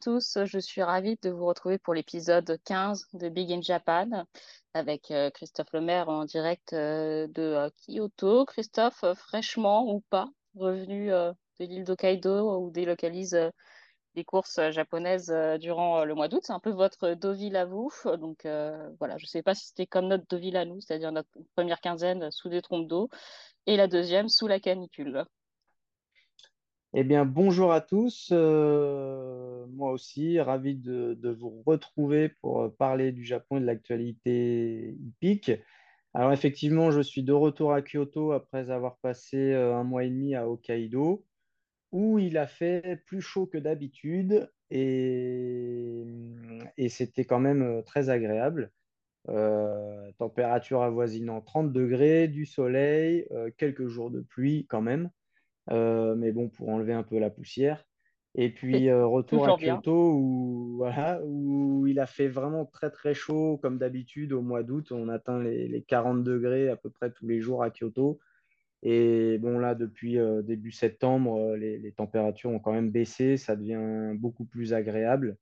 tous, je suis ravie de vous retrouver pour l'épisode 15 de Big in Japan avec euh, Christophe Lemaire en direct euh, de euh, Kyoto. Christophe, fraîchement ou pas, revenu de l'île d'Hokkaido où délocalise des courses japonaises durant le mois d'août? C'est un peu votre Deauville à vous. Donc voilà, je ne sais pas si c'était comme notre Deauville à nous, c'est-à-dire notre première quinzaine sous des trompes d'eau et la deuxième sous la canicule. Eh bien, bonjour à tous. Euh, moi aussi, ravi de, vous retrouver pour parler du Japon et de l'actualité hippique. Alors, effectivement, je suis de retour à Kyoto après avoir passé euh, un mois et demi à Hokkaido, où il a fait plus chaud que d'habitude et, c'était quand même euh, très agréable. température avoisinant 30 degrés, du soleil, quelques jours de pluie quand même. Euh, mais bon, pour enlever un peu la poussière. Et puis euh, retour à Kyoto où, voilà, où il a fait vraiment très très chaud comme d'habitude au mois d'août. On atteint les, 40 degrés à peu près tous les jours à Kyoto. Et bon là, depuis euh, début septembre, les, températures ont quand même baissé. Ça devient beaucoup plus agréable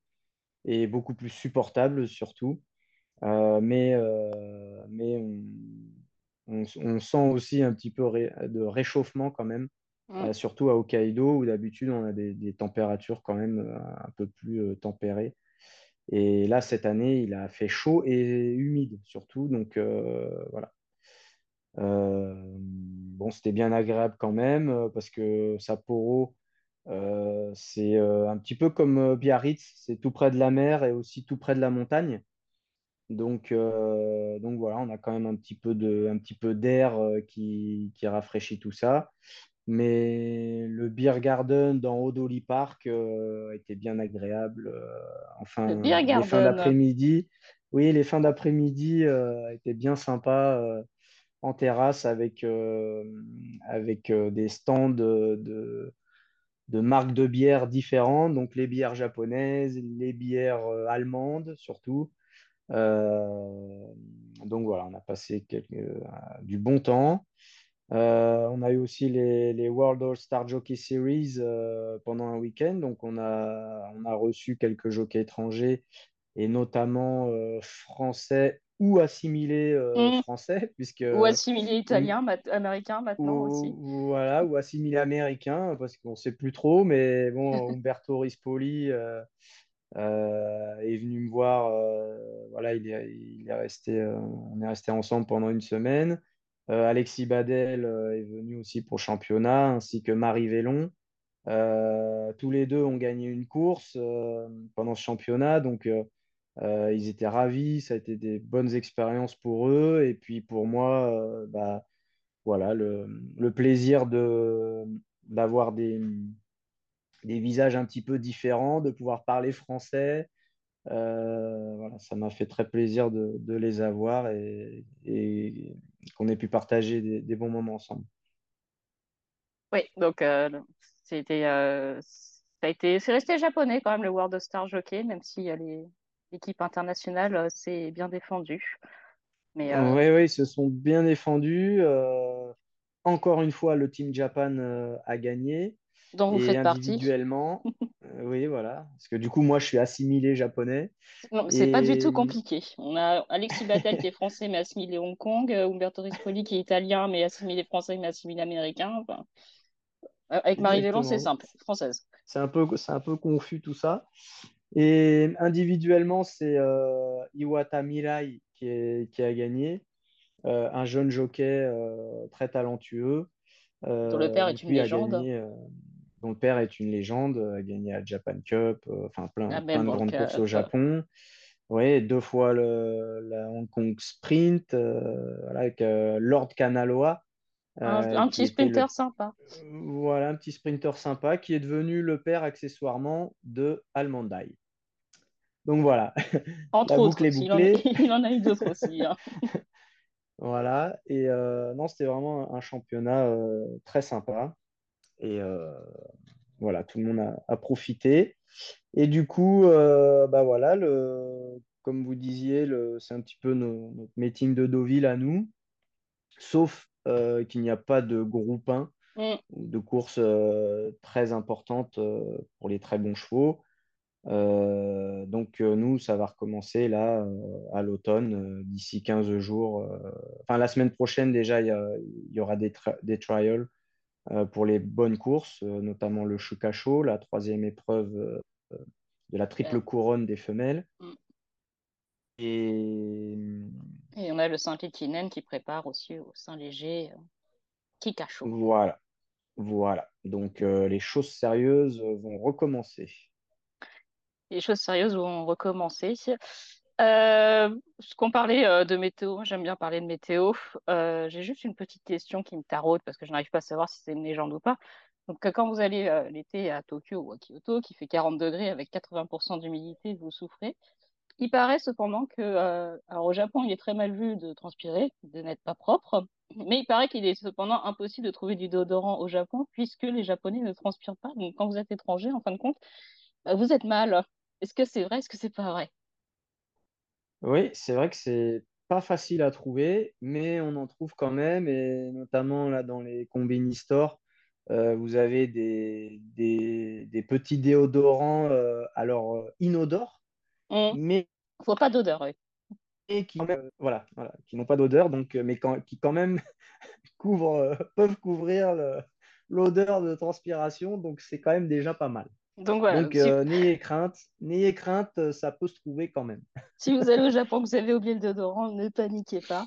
et beaucoup plus supportable surtout. mais mais on, on, sent aussi un petit peu de réchauffement quand même euh, surtout à Hokkaido, où d'habitude on a des, températures quand même euh, un peu plus euh, tempérées. Et là, cette année, il a fait chaud et humide surtout. Donc voilà. bon, c'était bien agréable quand même parce que Sapporo, c'est un petit peu comme Biarritz, c'est tout près de la mer et aussi tout près de la montagne. Donc, donc voilà, on a quand même un petit peu d'air qui, rafraîchit tout ça. Mais le Beer Garden dans Odoli Park euh, était bien agréable. Euh, enfin, les fins d'après-midi, oui, les fins d'après-midi euh, étaient bien sympas en terrasse avec, avec des stands de, de, marques de bières différentes, donc les bières japonaises, les bières allemandes surtout. donc voilà, on a passé du bon temps. Euh, on a eu aussi les, World All-Star Jockey Series euh, pendant un week-end. Donc, on a, on a reçu quelques jockeys étrangers et notamment euh, français ou assimilés mm. français. Puisque, ou assimilés italiens, américains maintenant aussi. Voilà, ou assimilés américains, parce qu'on ne sait plus trop. Mais bon, Umberto Rispoli est venu me voir. voilà, il est, il est resté, on est resté ensemble pendant une semaine. Euh, Alexis Badel euh, est venu aussi pour championnat, ainsi que Marie Vélon. Euh, tous les deux ont gagné une course pendant ce championnat, donc ils étaient ravis. Ça a été des bonnes expériences pour eux. Et puis pour moi, bah, voilà, le, plaisir de, d'avoir des, des visages un petit peu différents, de pouvoir parler français, voilà, ça m'a fait très plaisir de, les avoir et qu'on ait pu partager des, des, bons moments ensemble. Oui, donc euh, c'était, euh, ça a été, c'est resté japonais quand même le World of Star Jockey, même si l'équipe internationale s'est bien défendue. Mais, Oui, oui, ils se sont bien défendus. encore une fois, le Team Japan a gagné. Donc vous faites individuellement, euh, oui, voilà. Parce que du coup, moi, je suis assimilé japonais. Non, c'est pas du tout compliqué. On a Alexis Battel qui est français mais assimilé Hong Kong, euh, Umberto Rispoli qui est italien mais assimilé français mais assimilé américain. Euh, avec Marie Vélan, c'est simple, française. C'est un, peu, un peu confus tout ça. Et individuellement, c'est Iwata Mirai qui, qui, a gagné, un jeune jockey très talentueux. Dont le père est une légende. Gagné, dont le père est une légende, a gagné la Japan Cup, euh, enfin plein, ah, plein de grandes courses au Japon. Oui, deux fois le, la Hong Kong Sprint euh, avec euh, Lord Kanaloa. un, petit sprinter sympa. Voilà, un petit sprinter sympa qui est devenu le père accessoirement de Almondai. Donc voilà. Entre autres, il en, il en, a eu d'autres aussi. Hein. voilà, et non, c'était vraiment un championnat très sympa. Et euh, voilà, tout le monde a, profité. Et du coup, euh, bah voilà, le, comme vous disiez, c'est un petit peu notre meeting de Deauville à nous, sauf euh, qu'il n'y a pas de groupe 1 mm. de course très importante pour les très bons chevaux. donc nous, ça va recommencer là à l'automne, d'ici 15 jours. Enfin, la semaine prochaine, déjà, il y, aura des, des trials pour les bonnes courses, notamment le Shukacho, la troisième épreuve de la triple couronne des femelles. Mm. Et... Et on a le Saint-Étienne qui prépare aussi au Saint-Léger Kikacho. Voilà, voilà. Donc les choses sérieuses vont recommencer les choses sérieuses vont recommencer. Euh, qu'on parlait euh, de météo, j'aime bien parler de météo. Euh, j'ai juste une petite question qui me taraude parce que je n'arrive pas à savoir si c'est une légende ou pas. Donc, quand vous allez euh, l'été à Tokyo ou à Kyoto, qui fait 40 degrés avec 80% d'humidité, vous souffrez. Il paraît cependant que, alors au Japon, il est très mal vu de transpirer, de n'être pas propre, mais il paraît qu'il est cependant impossible de trouver du déodorant au Japon puisque les Japonais ne transpirent pas. Donc, quand vous êtes étranger, en fin de compte, vous êtes mal. Est-ce que c'est vrai? Est-ce que c'est pas vrai? Oui, c'est vrai que c'est pas facile à trouver, mais on en trouve quand même, et notamment là dans les combini stores, euh, vous avez des, des, petits déodorants, euh, alors euh, inodores, mmh. mais faut pas d'odeur, oui. Et qui, voilà, voilà, qui n'ont pas d'odeur, donc, mais qui quand même couvrent, peuvent couvrir l'odeur de transpiration, donc c'est quand même déjà pas mal. Donc voilà. Donc, euh, n'ayez crainte, n'ayez crainte, euh, ça peut se trouver quand même. si vous allez au Japon, que vous avez oublié le déodorant, ne paniquez pas.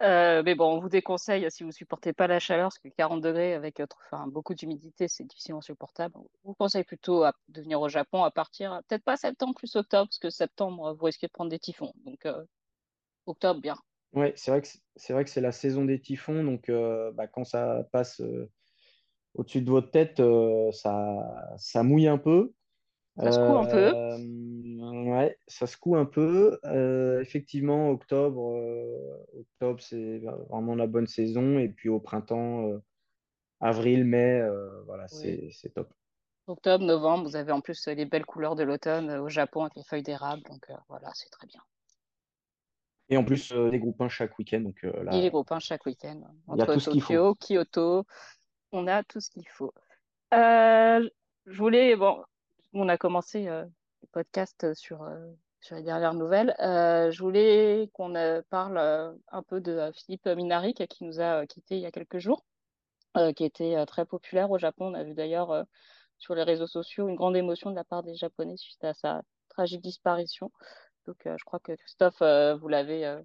Euh, mais bon, on vous déconseille, si vous ne supportez pas la chaleur, parce que 40 degrés avec enfin, beaucoup d'humidité, c'est difficilement supportable. On vous conseille plutôt de venir au Japon à partir, peut-être pas septembre plus octobre, parce que septembre, vous risquez de prendre des typhons. Donc, octobre, bien. Oui, c'est vrai que c'est vrai que c'est la saison des typhons, donc bah, quand ça passe au-dessus de votre tête, euh, ça, ça mouille un peu. Ça secoue un peu. Euh, ouais, ça secoue un peu. Euh, effectivement, octobre, octobre c'est vraiment la bonne saison. Et puis au printemps, avril, mai, voilà, c'est top. Octobre, novembre, vous avez en plus les belles couleurs de l'automne au Japon avec les feuilles d'érable. Donc voilà, c'est très bien. Et en plus, des groupes 1 chaque week-end. Donc, là, et les groupes 1 chaque week-end. Entre Tokyo, Kyoto, on a tout ce qu'il faut. Euh, je voulais, bon, on a commencé euh, le podcast sur, euh, sur les dernières nouvelles. je voulais qu'on parle un peu de Philippe Minarik qui nous a quittés il y a quelques jours, qui était très populaire au Japon. On a vu d'ailleurs sur les réseaux sociaux une grande émotion de la part des Japonais suite à sa tragique disparition. Donc, je crois que Christophe, vous l'avez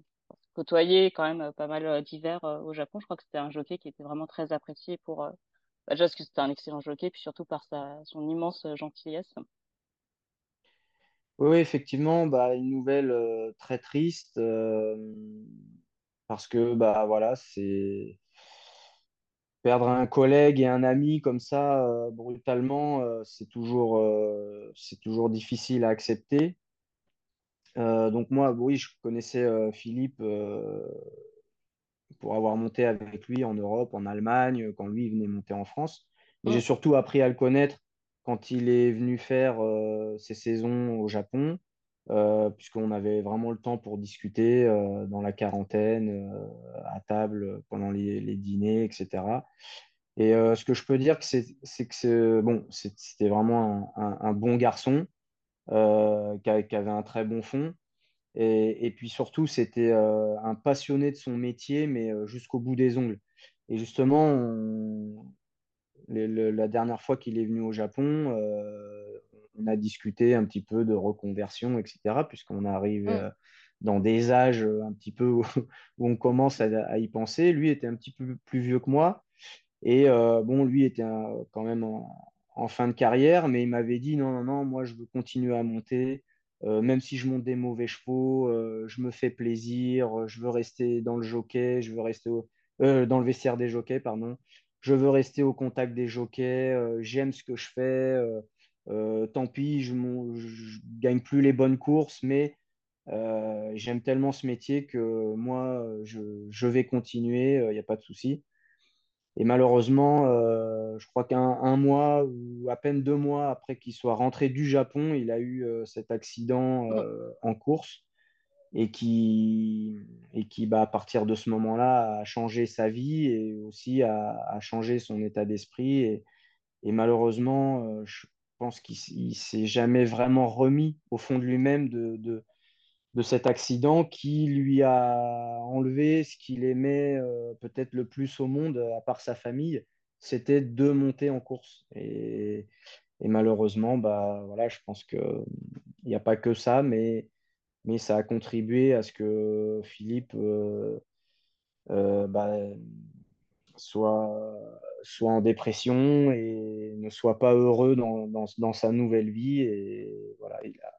côtoyé quand même pas mal d'hiver au Japon. Je crois que c'était un jockey qui était vraiment très apprécié pour, bah, déjà parce que c'était un excellent jockey, puis surtout par sa, son immense gentillesse. Oui, effectivement, bah, une nouvelle très triste parce que bah voilà, c'est perdre un collègue et un ami comme ça brutalement, c'est toujours c'est toujours difficile à accepter. Euh, donc moi, oui, je connaissais euh, Philippe euh, pour avoir monté avec lui en Europe, en Allemagne, quand lui venait monter en France. Mais j'ai surtout appris à le connaître quand il est venu faire ses saisons au Japon, puisqu'on avait vraiment le temps pour discuter dans la quarantaine, à table, pendant les, dîners, etc. Et ce que je peux dire, c'est que bon, c'était vraiment un, bon garçon. Euh, qui, avait un très bon fond. Et, puis surtout, c'était euh, un passionné de son métier, mais euh, jusqu'au bout des ongles. Et justement, la dernière fois qu'il est venu au Japon, on a discuté un petit peu de reconversion, etc., puisqu'on arrive mm. dans des âges un petit peu où, on commence à, y penser. Lui était un petit peu plus vieux que moi. Et bon, lui était quand même en, en fin de carrière, mais il m'avait dit non, non, non, moi je veux continuer à monter, euh, même si je monte des mauvais chevaux, euh, je me fais plaisir, euh, je veux rester dans le jockey, je veux rester dans le vestiaire des jockeys, pardon, je veux rester au contact des jockeys, j'aime ce que je fais, tant pis, je, ne gagne plus les bonnes courses, mais j'aime tellement ce métier que moi, je, je vais continuer, il n'y a pas de souci. Et malheureusement, euh, je crois qu'un mois ou à peine deux mois après qu'il soit rentré du Japon, il a eu euh, cet accident euh, en course et qui, et qui bah, à partir de ce moment-là, a changé sa vie et aussi a, changé son état d'esprit. Et, malheureusement, pense qu'il ne s'est jamais vraiment remis au fond de lui-même de, de, cet accident qui lui a enlevé ce qu'il aimait peut-être le plus au monde, à part sa famille, c'était de monter en course. Et, et malheureusement, bah, voilà, je pense qu'il n'y a pas que ça, mais, mais ça a contribué à ce que Philippe euh, euh, bah, soit, soit en dépression et ne soit pas heureux dans, dans, dans sa nouvelle vie. Et voilà, il a,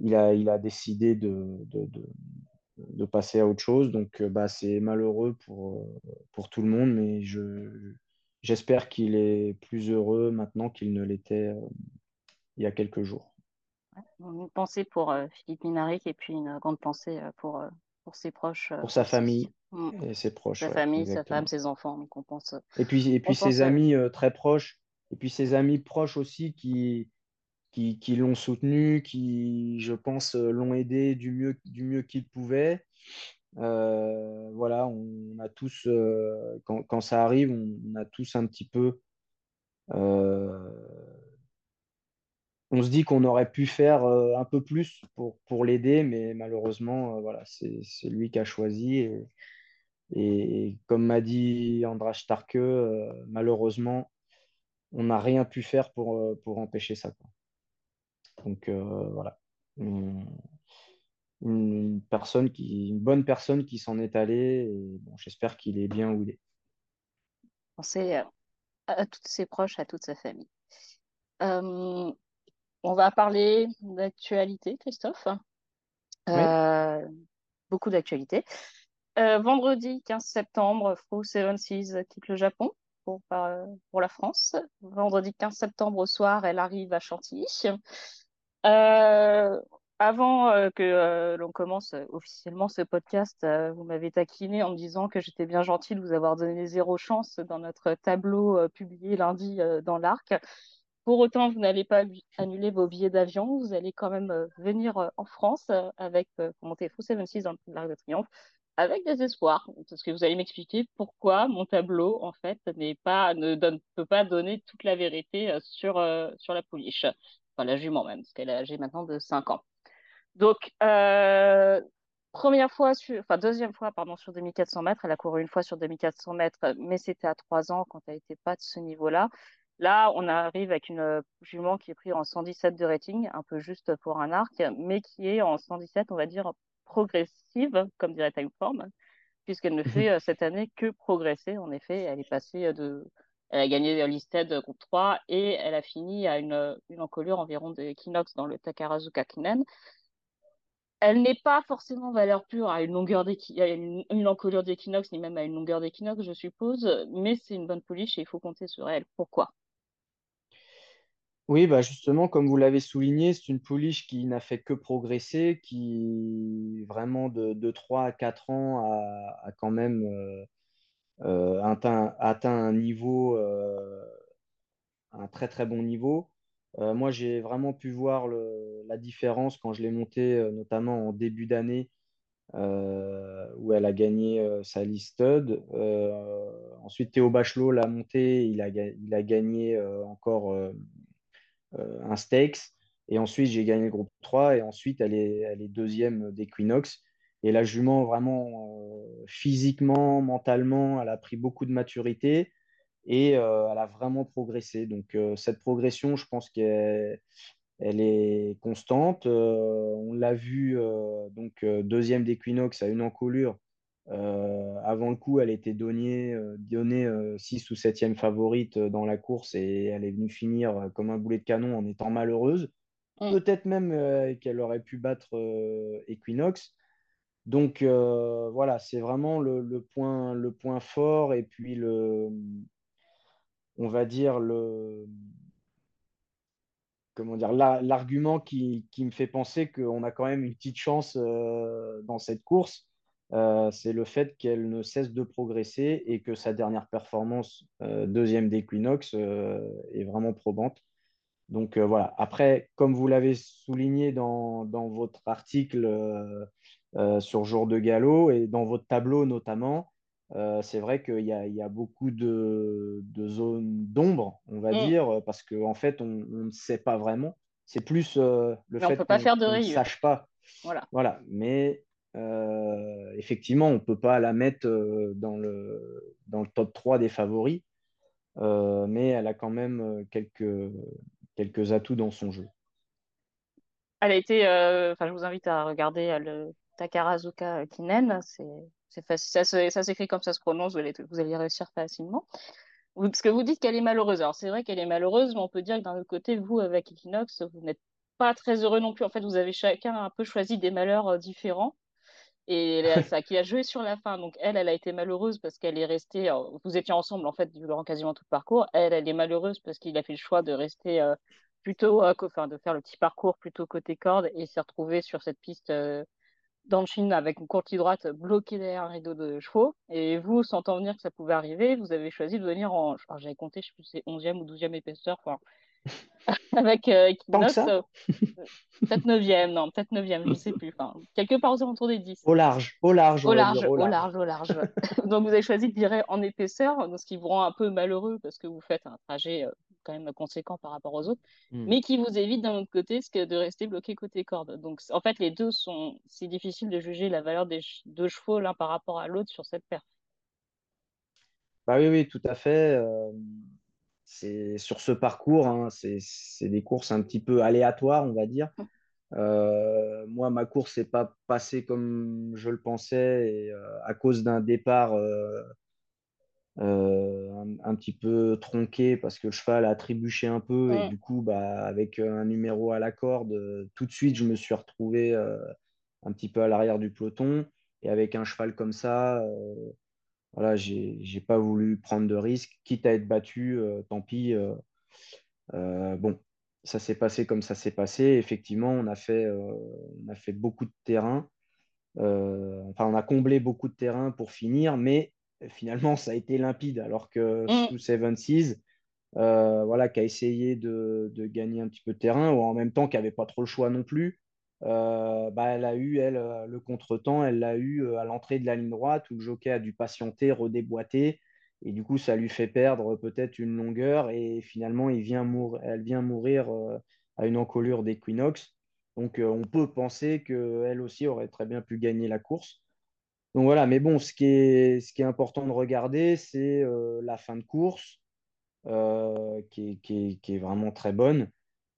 il a, il a décidé de, de, de, de passer à autre chose. Donc, bah, c'est malheureux pour, pour tout le monde, mais je, j'espère qu'il est plus heureux maintenant qu'il ne l'était euh, il y a quelques jours. Une pensée pour euh, Philippe Minaric et puis une grande pensée euh, pour, pour ses proches. pour sa famille mm. et ses proches. Sa famille, sa femme, ses enfants. Donc on pense, et puis, et puis ses amis très proches. Et puis ses amis proches aussi qui, qui, qui l'ont soutenu, qui, je pense, l'ont aidé du mieux, du mieux qu'ils pouvaient. Euh, voilà, on a tous, euh, quand, ça arrive, on, a tous un petit peu. Euh, on se dit qu'on aurait pu faire un peu plus pour, l'aider, mais malheureusement, voilà, c'est lui qui a choisi. Et, comme m'a dit Andras Starke, malheureusement, on n'a rien pu faire pour, pour empêcher ça. Donc voilà une, personne qui, une bonne personne qui s'en est allée. Et bon, j'espère qu'il est bien où il est. Pensez à, à tous ses proches, à toute sa famille. Euh, on va parler d'actualité, Christophe. Euh, beaucoup d'actualité. Euh, vendredi 15 septembre, Seven Seas quitte le Japon pour, pour la France. Vendredi 15 septembre au soir, elle arrive à Chantilly. Euh, avant euh, que euh, l'on commence officiellement ce podcast, vous m'avez taquiné en me disant que j'étais bien gentille de vous avoir donné zéro chance dans notre tableau publié lundi dans l'Arc. Pour autant, vous n'allez pas annuler vos billets d'avion. Vous allez quand même venir en France avec, monter Faux 76 dans l'Arc de Triomphe avec des espoirs. Parce que vous allez m'expliquer pourquoi mon tableau, en fait, ne donne, peut pas donner toute la vérité sur, sur la pouliche. Enfin, la jument même, parce qu'elle est âgée maintenant de 5 ans. Donc, euh, première fois, sur, enfin deuxième fois, pardon, sur 2400 mètres. Elle a couru une fois sur 2400 mètres, mais c'était à trois ans quand elle n'était pas de ce niveau-là. Là, on arrive avec une euh, jument qui est prise en 117 de rating, un peu juste pour un arc, mais qui est en 117, on va dire, progressive, comme dirait Timeform, puisqu'elle ne fait euh, cette année que progresser. En effet, elle est passée de. Elle a gagné l'Isted groupe 3 et elle a fini à une, une encolure environ de dans le Takarazuka Kinen elle n'est pas forcément valeur pure à une longueur une, encolure d'équinoxe, ni même à une longueur d'équinoxe, je suppose, mais c'est une bonne pouliche et il faut compter sur elle. Pourquoi? Oui, bah justement, comme vous l'avez souligné, c'est une pouliche qui n'a fait que progresser, qui vraiment de, 3 à 4 ans a, quand même euh, euh, atteint, un niveau, euh, un très très bon niveau. Euh, moi, j'ai vraiment pu voir la différence quand je l'ai montée, euh, notamment en début d'année, euh, où elle a gagné sa listed. ensuite, Théo Bachelot l'a montée, il a, il a gagné encore un stakes. Et ensuite, j'ai gagné le groupe 3. Et ensuite, elle est, elle est deuxième d'Equinox. Et la jument, vraiment, physiquement, mentalement, elle a pris beaucoup de maturité et euh, elle a vraiment progressé. Donc euh, cette progression, je pense qu'elle elle est constante. Euh, on l'a vu donc deuxième d'Equinox à une encolure. avant le coup, elle était donnée, donnée 6 ou 7e favorite dans la course et elle est venue finir comme un boulet de canon en étant malheureuse. Mm. Peut-être même qu'elle aurait pu battre Equinox. Donc voilà, c'est vraiment le, point, le point fort et puis le, on va dire, le, comment dire, l'argument qui, me fait penser qu'on a quand même une petite chance euh, dans cette course, euh, c'est le fait qu'elle ne cesse de progresser et que sa dernière performance, euh, deuxième d'Equinox, est vraiment probante. Donc voilà. Après, comme vous l'avez souligné dans, dans, votre article sur Jour de Galop et dans votre tableau notamment, c'est vrai qu'il y, y a, beaucoup de, de zones d'ombre, on va mm. dire, parce qu'en en fait, on, ne sait pas vraiment. C'est plus le fait qu'on ne sache pas. Voilà. voilà. Mais effectivement, on ne peut pas la mettre dans, le, dans le top 3 des favoris. mais elle a quand même quelques, quelques atouts dans son jeu. Elle a été, je vous invite à regarder le Takarazuka Kinen. C'est facile, ça, s'écrit comme ça se prononce, vous allez, vous allez réussir facilement. Parce que vous dites qu'elle est malheureuse. Alors c'est vrai qu'elle est malheureuse, mais on peut dire que d'un autre côté, vous, avec Equinox, vous n'êtes pas très heureux non plus. En fait, vous avez chacun un peu choisi des malheurs euh, différents. Et ça qui a joué sur la fin. Donc elle, elle a été malheureuse parce qu'elle est restée. vous étiez ensemble en fait durant quasiment tout le parcours. Elle, elle est malheureuse parce qu'il a fait le choix de rester euh, plutôt, euh, enfin de faire le petit parcours plutôt côté corde et s'est retrouvé sur cette piste dans le Chine avec une courte droite bloquée derrière un rideau de chevaux. Et vous, sentant venir que ça pouvait arriver, vous avez choisi de venir en. J'avais compté, je sais plus, c'est 11e ou 12e épaisseur. Enfin, avec euh, Equinox. Euh, peut-être 9e, non, peut-être 9e, je ne sais plus. Enfin, quelque part aux alentours des 10. Au large, au large. Au large, au large, au large. Donc vous avez choisi de virer en épaisseur, ce qui vous rend un peu malheureux parce que vous faites un trajet euh, quand même conséquent par rapport aux autres, hmm. mais qui vous évite d'un autre côté ce que de rester bloqué côté corde. Donc en fait, les deux sont. C'est difficile de juger la valeur des deux chevaux l'un par rapport à l'autre sur cette paire. Bah oui, oui, tout à fait c'est sur ce parcours, hein, c'est des courses un petit peu aléatoires, on va dire. Euh, moi, ma course n'est pas passée comme je le pensais et, euh, à cause d'un départ euh, un, petit peu tronqué parce que le cheval a trébuché un peu et du coup, bah, avec un numéro à la corde, tout de suite, je me suis retrouvé un petit peu à l'arrière du peloton et avec un cheval comme ça voilà, j'ai pas voulu prendre de risques, quitte à être battu, euh, tant pis. Euh, euh, bon, ça s'est passé comme ça s'est passé. Effectivement, on a fait, on a fait beaucoup de terrain. enfin, on a comblé beaucoup de terrain pour finir, mais finalement, ça a été limpide. Alors que mmh. sous Seven Seas, voilà, qui a essayé de, de, gagner un petit peu de terrain, ou en même temps qui n'avait pas trop le choix non plus. Euh, bah, elle a eu, elle, euh, le contretemps, elle l'a eu euh, à l'entrée de la ligne droite où le jockey a dû patienter, redéboîter. Et du coup, ça lui fait perdre peut-être une longueur. Et finalement, il vient elle vient mourir à une encolure d'Equinox. Donc, on peut penser qu'elle aussi aurait très bien pu gagner la course. Donc voilà, mais bon, ce qui est, ce qui est important de regarder, c'est la fin de course, qui qui, est, vraiment très bonne.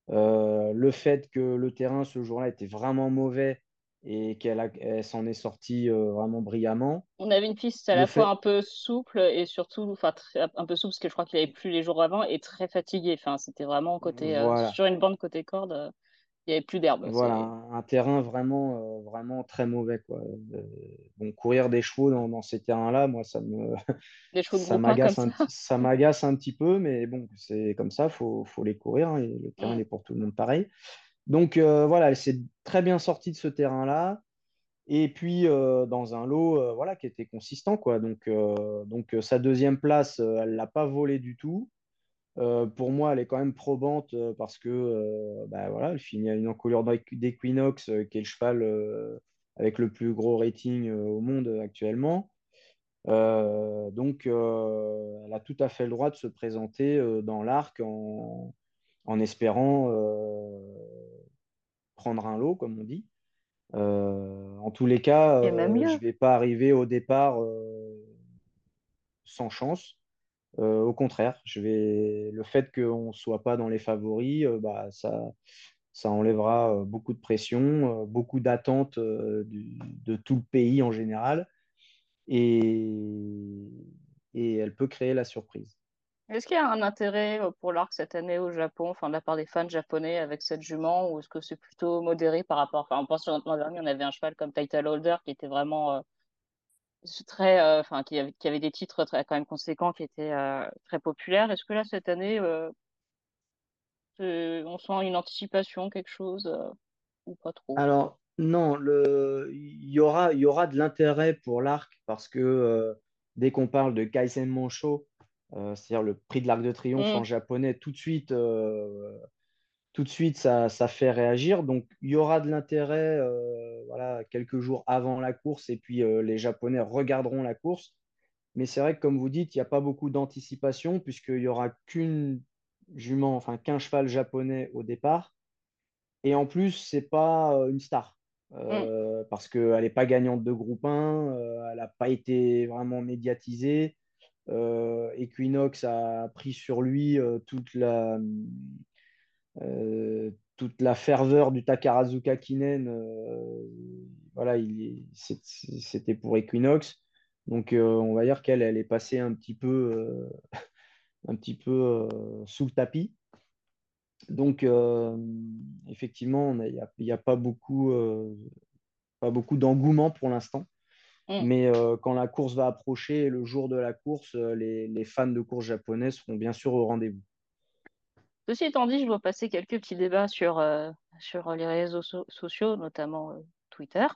Euh, le fait que le terrain ce jour-là était vraiment mauvais et qu'elle s'en est sortie euh, vraiment brillamment. On avait une piste à la fois un peu souple et surtout enfin, un peu souple parce que je crois qu'il avait plu les jours avant et très fatigué. Enfin, c'était vraiment côté, euh, sur une bande côté corde il n'y avait plus d'herbe. Voilà, un, terrain vraiment, euh, vraiment très mauvais. Quoi. bon, courir des chevaux dans, ces terrains-là, moi, ça me ça m'agace un, ça. m'agace un petit peu, mais bon, c'est comme ça, il faut, faut, les courir. Hein, et le terrain est pour tout le monde pareil. Donc euh, voilà, elle s'est très bien sortie de ce terrain-là. Et puis euh, dans un lot voilà, qui était consistant. Quoi. Donc, donc sa deuxième place, elle ne l'a pas volé du tout. Euh, pour moi, elle est quand même probante euh, parce que euh, bah, voilà, elle finit à une encolure d'Equinox, qui est le cheval avec le plus gros rating au monde actuellement. donc, elle a tout à fait le droit de se présenter dans l'arc en, en, espérant prendre un lot, comme on dit. en tous les cas, je ne vais pas arriver au départ sans chance. Euh, au contraire, le fait qu'on ne soit pas dans les favoris, euh, bah, ça, ça enlèvera euh, beaucoup de pression, beaucoup d'attentes de tout le pays en général. Et, elle peut créer la surprise. Est-ce qu'il y a un intérêt pour l'arc cette année au Japon, enfin, de la part des fans japonais avec cette jument, ou est-ce que c'est plutôt modéré par rapport, enfin, on pense l'an dernier, on avait un cheval comme Title Holder qui était vraiment très, euh, enfin, qui, avait, qui avait des titres très, quand même conséquents, qui étaient euh, très populaires. Est-ce que là, cette année, euh, on sent une anticipation, quelque chose, ou pas trop? Alors, non, le... il, y aura, y aura de l'intérêt pour l'arc parce que dès qu'on parle de Kaisen Mancho, c'est-à-dire le prix de l'Arc de Triomphe mmh. en japonais, tout de suite, tout de suite, ça, ça, fait réagir. Donc, il y aura de l'intérêt euh, voilà, quelques jours avant la course et puis euh, les Japonais regarderont la course. Mais c'est vrai que, comme vous dites, il n'y a pas beaucoup d'anticipation puisqu'il n'y aura qu'une jument, enfin qu'un cheval japonais au départ. Et en plus, c'est pas euh, une star. Euh, parce qu'elle n'est pas gagnante de groupe 1, euh, elle n'a pas été vraiment médiatisée. Equinox a pris sur lui toute la, toute la ferveur du Takarazuka Kinen. voilà, c'était pour Equinox. Donc, on va dire qu'elle elle est passée un petit peu, un petit peu sous le tapis. Donc, euh, effectivement, il n'y a, pas beaucoup, euh, pas beaucoup d'engouement pour l'instant. Mm. Mais euh, quand la course va approcher, le jour de la course, les, fans de course japonais seront bien sûr au rendez-vous. Ceci étant dit, je dois passer quelques petits débats sur, sur les réseaux sociaux, notamment Twitter.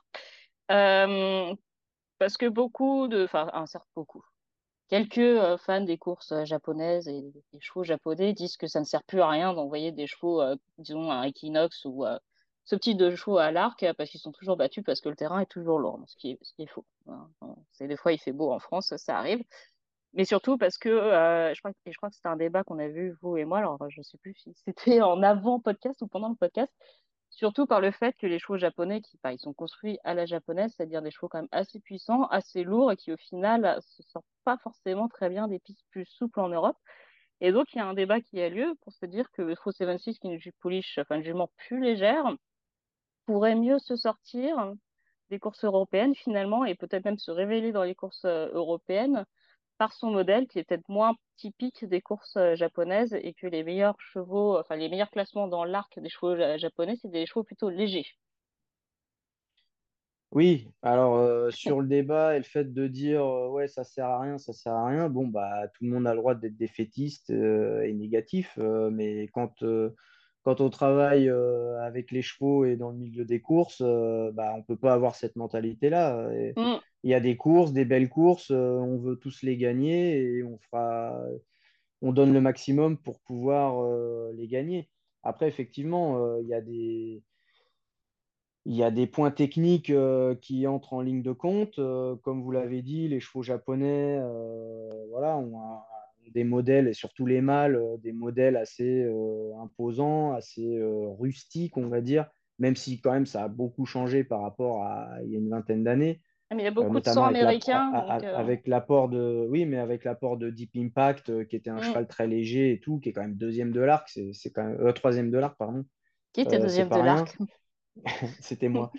parce que beaucoup de, enfin, un certain beaucoup, Quelques euh, fans des courses euh, japonaises et des chevaux japonais disent que ça ne sert plus à rien d'envoyer des chevaux, euh, disons, un Equinox ou ce type de chevaux à l'arc parce qu'ils sont toujours battus parce que le terrain est toujours lourd, ce qui est, faux. Hein. Des fois il fait beau en France, ça arrive. Mais surtout parce que je crois, et je crois que c'était un débat qu'on a vu, vous et moi, alors je ne sais plus si c'était en avant podcast ou pendant le podcast, Surtout par le fait que les chevaux japonais, qui ils sont construits à la japonaise, c'est-à-dire des chevaux quand même assez puissants, assez lourds et qui au final se sortent pas forcément très bien des pistes plus souples en Europe. Et donc il y a un débat qui a lieu pour se dire que le 76, qui est une jupe jument plus légère, pourrait mieux se sortir des courses européennes finalement et peut-être même se révéler dans les courses euh, européennes par son modèle qui est peut-être moins typique des courses euh, japonaises et que les meilleurs chevaux, enfin les meilleurs classements dans l'arc des chevaux japonais, c'est des chevaux plutôt légers. Oui, alors euh, sur le débat et le fait de dire euh, ouais ça sert à rien, ça sert à rien, bon bah tout le monde a le droit d'être défaitiste et négatif, mais quand quand on travaille avec les chevaux et dans le milieu des courses, bah on peut pas avoir cette mentalité là. Mm il y a des courses, des belles courses, euh, on veut tous les gagner et on fera, on donne le maximum pour pouvoir euh, les gagner. Après, effectivement, euh, il y a des, il y a des points techniques qui entrent en ligne de compte. comme vous l'avez dit, les chevaux japonais voilà, ont, des modèles, et surtout les mâles, des modèles assez imposants, assez rustiques, on va dire, même si quand même ça a beaucoup changé par rapport à il y a une vingtaine d'années. Ah, mais il y a beaucoup de sang américain. Euh. Avec l'apport de, oui, mais avec l'apport de Deep Impact, euh, qui était un mm. cheval très léger et tout, qui est quand même deuxième de l'arc, c'est quand même euh, troisième de l'arc, pardon. Qui était deuxième de l'arc? C'était moi.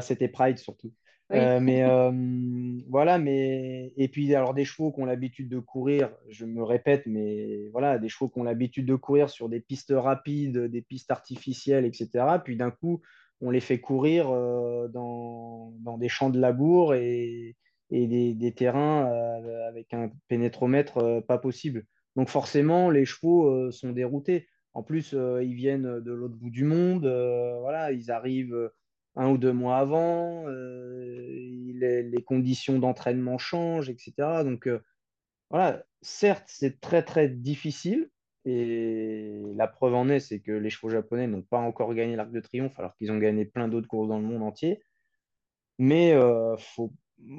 C'était Pride surtout. mais voilà, mais et puis alors des chevaux qui ont l'habitude de courir, je me répète, mais voilà, des chevaux qui ont l'habitude de courir sur des pistes rapides, des pistes artificielles, etc. Puis d'un coup, on les fait courir euh, dans, des champs de labour et, des, terrains euh, avec un pénétromètre euh, pas possible. Donc forcément, les chevaux sont déroutés. En plus, ils viennent de l'autre bout du monde. voilà, ils arrivent un ou deux mois avant. Les, les, conditions d'entraînement changent, etc. Donc voilà, certes, c'est très très difficile et la preuve en est, c'est que les chevaux japonais n'ont pas encore gagné l'Arc de Triomphe, alors qu'ils ont gagné plein d'autres courses dans le monde entier. Mais euh, faut,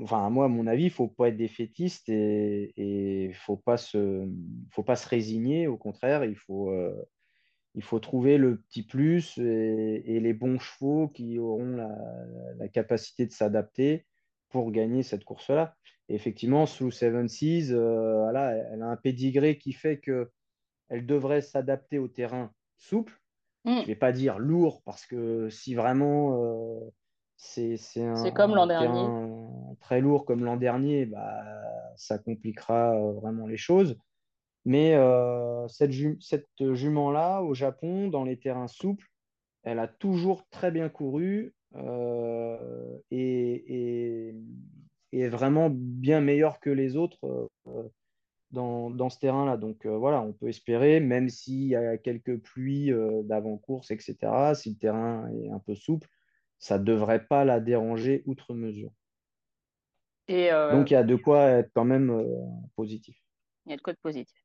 enfin, moi, à mon avis, il ne faut pas être défaitiste et il ne faut, pas se, faut pas se résigner. Au contraire, il faut, euh, il faut trouver le petit plus et, les bons chevaux qui auront la, capacité de s'adapter pour gagner cette course-là. effectivement, sous Seven Seas, euh, voilà, elle a un pédigré qui fait que elle devrait s'adapter au terrain souple. Mm. Je ne vais pas dire lourd, parce que si vraiment euh, c'est un, comme l'an dernier. très lourd comme l'an dernier, bah, ça compliquera euh, vraiment les choses. Mais euh, cette, cette jument-là, au Japon, dans les terrains souples, elle a toujours très bien couru et, est vraiment bien meilleure que les autres dans, ce terrain-là. Donc euh, voilà, on peut espérer, même s'il y a quelques pluies euh, d'avant-course, etc., si le terrain est un peu souple, ça ne devrait pas la déranger outre mesure. Et euh, Donc il y a de quoi être quand même positif. Il y a de quoi être positif.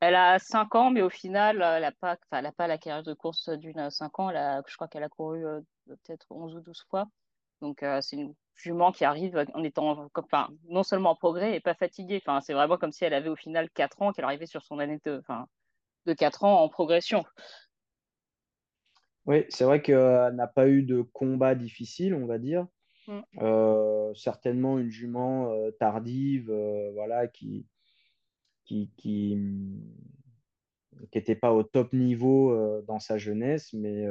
Elle a 5 ans, mais au final, elle n'a pas, pas la carrière de course d'une 5 ans. je crois qu'elle a couru peut-être 11 ou 12 fois. Donc, c'est une jument qui arrive en étant enfin, non seulement en progrès et pas fatiguée. Enfin, c'est vraiment comme si elle avait au final 4 ans, qu'elle arrivait sur son année de, enfin, de 4 ans en progression. Oui, c'est vrai qu'elle n'a pas eu de combat difficile, on va dire. Mm. Euh, certainement une jument euh, tardive, euh, voilà, qui qui qui n'était pas au top niveau dans sa jeunesse, mais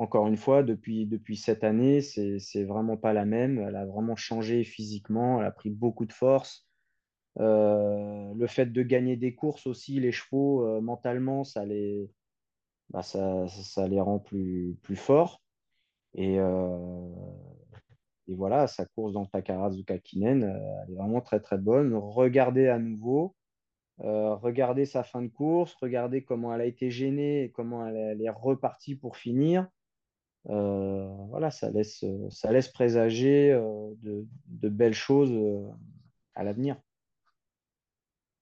encore une fois, depuis, depuis cette année, c'est vraiment pas la même. Elle a vraiment changé physiquement, elle a pris beaucoup de force. le fait de gagner des courses aussi, les chevaux, mentalement, ça les, bah, ça, ça, les rend plus, plus forts. Et, et voilà, sa course dans Takarazuka Kinen, euh, elle est vraiment très très bonne. Regardez à nouveau, euh, regardez sa fin de course, regardez comment elle a été gênée et comment elle, est repartie pour finir. Euh, voilà, ça laisse, ça laisse présager de, de, belles choses à l'avenir.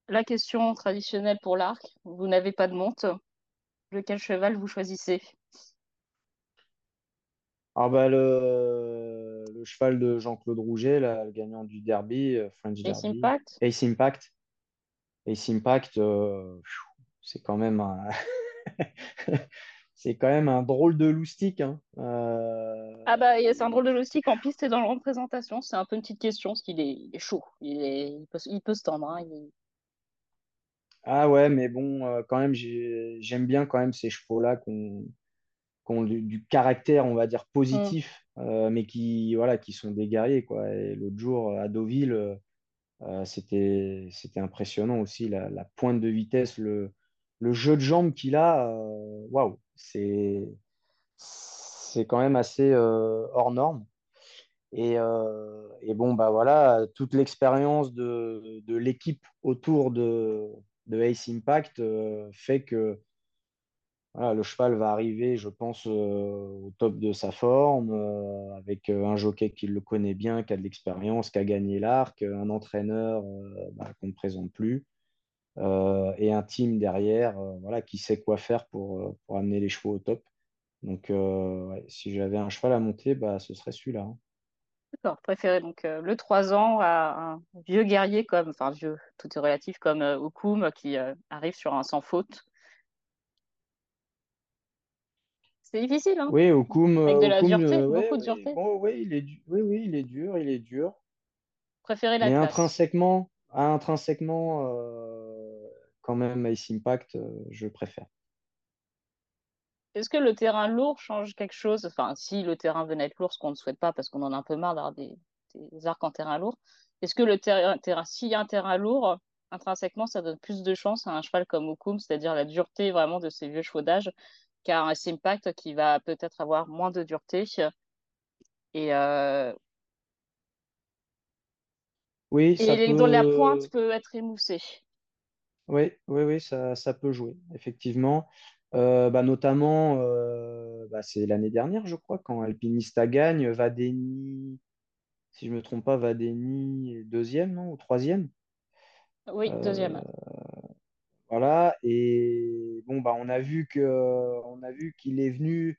La question traditionnelle pour l'arc, vous n'avez pas de monte. Lequel cheval vous choisissez? Ah bah le, le cheval de Jean-Claude Rouget, là, le gagnant du derby, euh, French Ace Impact? Ace Impact. Ace Impact, euh, c'est quand même un... c'est quand même un drôle de loustique. Hein. Euh, ah bah c'est un drôle de loustique en piste et dans la représentation. C'est un peu une petite question parce qu'il est, est, chaud. Il, est... il, peut, il peut se tendre. Hein. Ah ouais, mais bon, quand même, j'aime bien quand même ces chevaux-là qu'on ont du, caractère, on va dire, positif, mm. euh, mais qui, voilà, qui sont des guerriers. Quoi. Et l'autre jour, à Deauville, euh, euh, c'était, c'était impressionnant aussi, la, pointe de vitesse, le, le jeu de jambes qu'il a. Waouh, c'est, quand même assez hors norme. Et, et, bon, bah voilà, toute l'expérience de, l'équipe autour de, Ace Impact fait que le cheval va arriver, je pense, euh, au top de sa forme, euh, avec euh, un jockey qui le connaît bien, qui a de l'expérience, qui a gagné l'arc, un entraîneur bah, qu'on ne présente plus, et un team derrière voilà, qui sait quoi faire pour, pour amener les chevaux au top. Donc, si j'avais un cheval à monter, bah, ce serait celui-là. Hein. D'accord, préféré donc le 3 ans à un vieux guerrier comme, enfin vieux, tout est relatif, comme Okoum qui arrive sur un sans faute C'est difficile, hein Oui, Okum. Avec de la dureté, euh, beaucoup de dureté. oui, il est, oui, oui, il est dur, il est dur. Préférez la Mais intrinsèquement, intrinsèquement euh, quand même, Ice Impact, euh, je préfère. Est-ce que le terrain lourd change quelque chose? Enfin, si le terrain venait être lourd, ce qu'on ne souhaite pas parce qu'on en a un peu marre d'avoir des, arcs en terrain lourd, est-ce que le terrain, terrain s'il y a un terrain lourd, intrinsèquement, ça donne plus de chance à un cheval comme Okum, c'est-à-dire la dureté vraiment de ces vieux chevaux d'âge car un Simpact qui va peut-être avoir moins de dureté? Et, euh, oui, et dont la pointe peut être émoussée. Oui, oui, oui, ça, ça peut jouer, effectivement. Euh, bah, notamment, euh, bah, c'est l'année dernière, je crois, quand Alpinista gagne, Vadeni, si je ne me trompe pas, Vadeni est deuxième, non, ou troisième Oui, deuxième. Voilà, et bon, bah, on a vu que, on a vu qu'il est venu,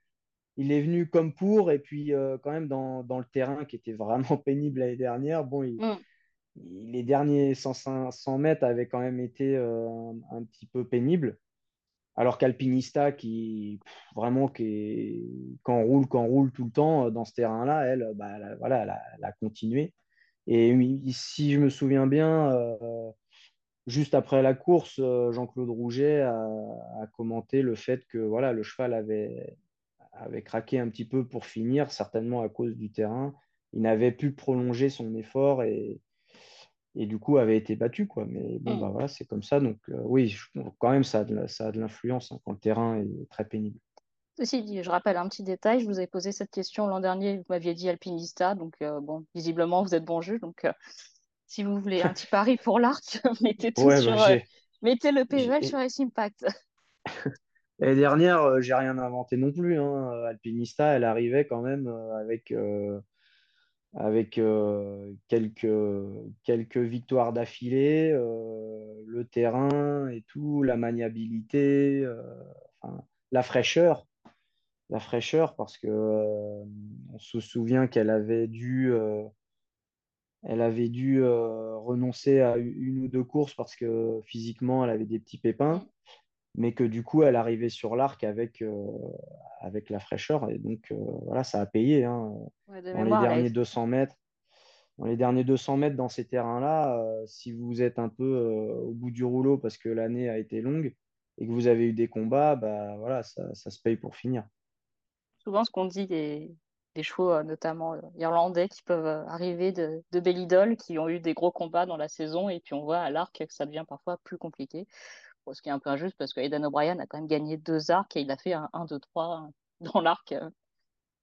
il est venu comme pour, et puis euh, quand même dans, dans, le terrain qui était vraiment pénible l'année dernière, bon, il, mm. Les derniers 100, 100, mètres avaient quand même été euh, un, petit peu pénibles. Alors qu'Alpinista, qui vraiment qui roule, quand roule tout le temps euh, dans ce terrain-là, elle, bah, voilà, elle a, continué. Et si je me souviens bien, juste après la course, euh, Jean-Claude Rouget a, commenté le fait que voilà, le cheval avait, avait craqué un petit peu pour finir, certainement à cause du terrain. Il n'avait pu prolonger son effort et, et du coup avait été battu. Quoi. Mais bon, mm. bah, voilà, c'est comme ça. Donc euh, oui, quand même, ça a de, l'influence hein, quand le terrain est très pénible. Ceci dit, je rappelle un petit détail, je vous avais posé cette question l'an dernier, vous m'aviez dit alpinista, donc euh, bon, visiblement vous êtes bon jeu, donc si vous voulez un petit pari pour l'arc, mettez tout sur, bah, euh, mettez le PGL sur S Impact. L'année dernière, euh, j'ai rien inventé non plus. Hein. Alpinista, elle arrivait quand même euh, avec, avec quelques, quelques victoires d'affilée, le terrain et tout, la maniabilité, la fraîcheur. La fraîcheur, parce que on se souvient qu'elle avait dû elle avait dû renoncer à une ou deux courses parce que physiquement, elle avait des petits pépins. Mais que du coup, elle arrivait sur l'arc avec, avec la fraîcheur. Et donc, voilà, ça a payé hein, dans les derniers 200 mètres dans les derniers 200 mètres dans ces terrains-là, euh, si vous êtes un peu euh, au bout du rouleau parce que l'année a été longue et que vous avez eu des combats, bah, voilà, ça, ça se paye pour finir. Souvent, ce qu'on dit des, des chevaux, euh, notamment irlandais, qui peuvent arriver de, de belle qui ont eu des gros combats dans la saison, et puis on voit à l'arc que ça devient parfois plus compliqué. Ce qui est un peu injuste parce que Aidan O'Brien a quand même gagné deux arcs et il a fait un 1, 2, 3 dans l'arc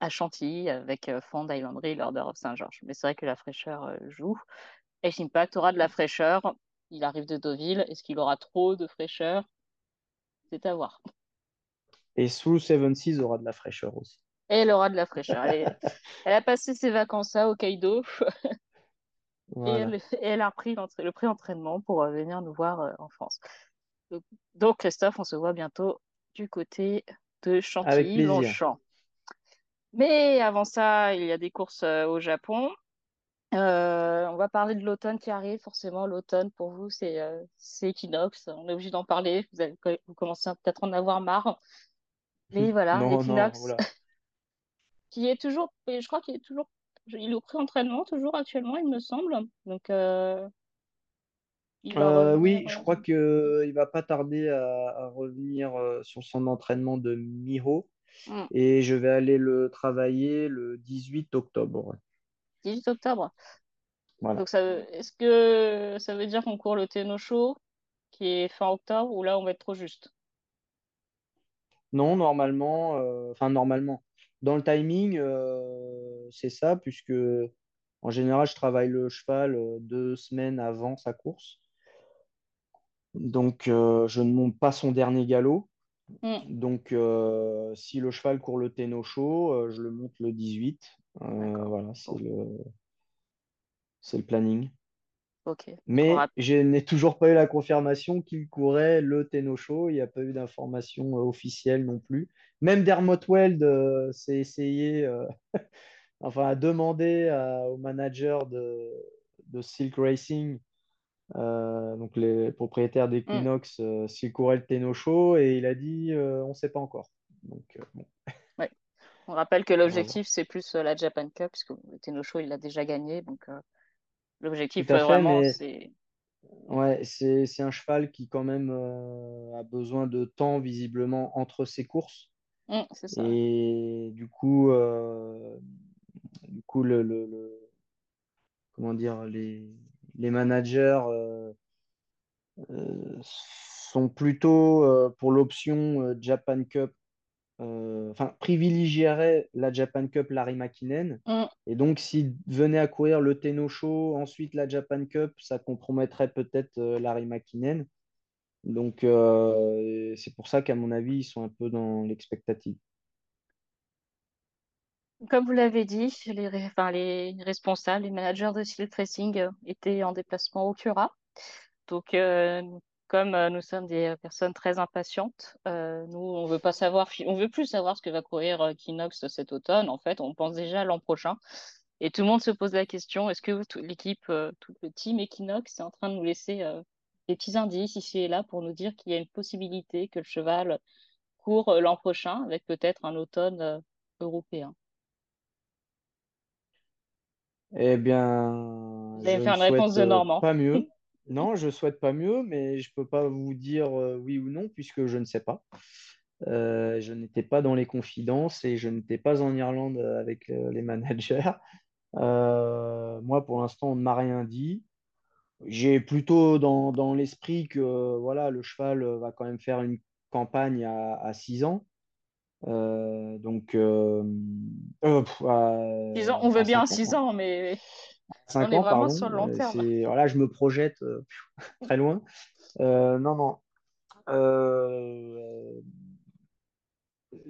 à Chantilly avec euh, Fond Islandry, l'Order of Saint-Georges. Mais c'est vrai que la fraîcheur euh, joue. Ace Impact aura de la fraîcheur. Il arrive de Deauville. Est-ce qu'il aura trop de fraîcheur? C'est à voir. Et Seven Seas aura de la fraîcheur aussi. Et elle aura de la fraîcheur. Elle, a passé ses vacances à Hokkaido. et, elle, a repris le pré-entraînement pour euh, venir nous voir en France. Donc, Christophe, on se voit bientôt du côté de Chantilly-Longchamp. Mais avant ça, il y a des courses euh, au Japon. Euh, on va parler de l'automne qui arrive. Forcément, l'automne, pour vous, c'est euh, Equinox. On est obligé d'en parler. Vous, avez, vous commencez peut-être à en avoir marre. Mais voilà, l'Equinox, qui est toujours, je crois qu'il est toujours, il est au pré-entraînement, toujours actuellement, il me semble. Donc, oui, je crois qu'il ne va pas tarder à, revenir sur son entraînement de Miho. Mm. Et je vais aller le travailler le 18 octobre. 18 octobre. Voilà. Donc, est-ce que ça veut dire qu'on court le Tenno Show qui est fin octobre ou là on va être trop juste? Non, normalement, euh, enfin normalement, dans le timing, euh, c'est ça, puisque en général, je travaille le cheval euh, deux semaines avant sa course. Donc, je ne monte pas son dernier galop. Mm. Donc, euh, si le cheval court le Téno chaud, euh, je le monte le 18. Euh, voilà, c'est le... planning. Mais je n'ai toujours pas eu la confirmation qu'il courait le Téno chaud. Il n'y a pas eu d'information officielle non plus. Même Dermot Weld s'est essayé, enfin, a demandé au manager de, de Silk Racing euh, donc les propriétaires d'Equinox, mm. euh, s'il courait le Téno chaud et il a dit euh, on ne sait pas encore. Donc, On rappelle que l'objectif c'est plus la Japan Cup, puisque le Téno chaud il l'a déjà gagné. Donc l'objectif vraiment c'est. Ouais, c'est un cheval qui quand même a besoin de temps visiblement entre ses courses. Mm, ça. Et du coup, du coup le, le, comment dire, les, les managers euh, euh, sont plutôt euh, pour l'option Japan Cup enfin, privilégieraient la Japan Cup Larry McKinnon. Mm. Et donc, s'il venait à courir le Tenno Show, ensuite la Japan Cup, ça compromettrait peut-être Larry McKinnon. Donc, c'est pour ça qu'à mon avis, ils sont un peu dans l'expectative. Comme vous l'avez dit, les, les responsables, les managers de Silk Racing euh, étaient en déplacement au Cura. Donc, euh, comme euh, nous sommes des personnes très impatientes, nous, on veut pas savoir, on veut plus savoir ce que va courir Kinox cet automne. En fait, on pense déjà à l'an prochain. Et tout le monde se pose la question, est-ce que l'équipe, tout le team Equinox est en train de nous laisser des petits indices ici et là pour nous dire qu'il y a une possibilité que le cheval court l'an prochain avec peut-être un automne européen? Eh bien, je faire une réponse de Normand. Pas mieux. Non, je souhaite pas mieux, mais je peux pas vous dire euh, oui ou non puisque je ne sais pas. Euh, je n'étais pas dans les confidences et je n'étais pas en Irlande avec euh, les managers. moi, pour l'instant, on ne m'a rien dit. J'ai plutôt dans, l'esprit que voilà, le cheval va quand même faire une campagne à, 6 ans. Euh, donc, euh, euh, ans, on veut bien 6 ans, mais 5 on est vraiment sur le long terme. Voilà, je me projette très loin. non, non.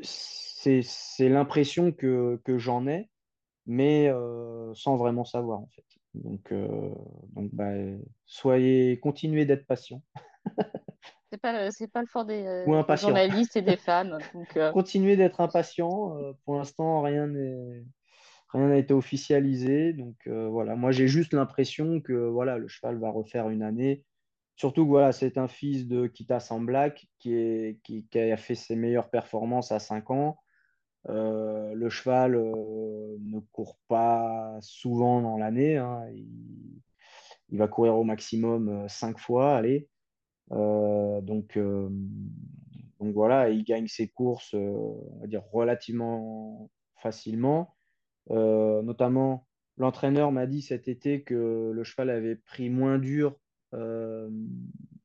c'est l'impression que, que j'en ai, mais sans vraiment savoir en fait. Donc, donc bah, soyez, continuez d'être patient. C'est pas, c'est pas le fort des, euh, journalistes et des fans. Donc, euh. Continuez d'être impatient. Euh, pour l'instant, rien n'est rien n'a été officialisé. Donc voilà, moi j'ai juste l'impression que voilà, le cheval va refaire une année. Surtout que voilà, c'est un fils de Kita Black qui, est, qui, a fait ses meilleures performances à 5 ans. le cheval ne court pas souvent dans l'année. Hein. Il, il, va courir au maximum 5 fois. Allez. Donc, donc voilà, il gagne ses courses, euh, on va dire, relativement facilement. Euh, notamment, l'entraîneur m'a dit cet été que le cheval avait pris moins dur, euh,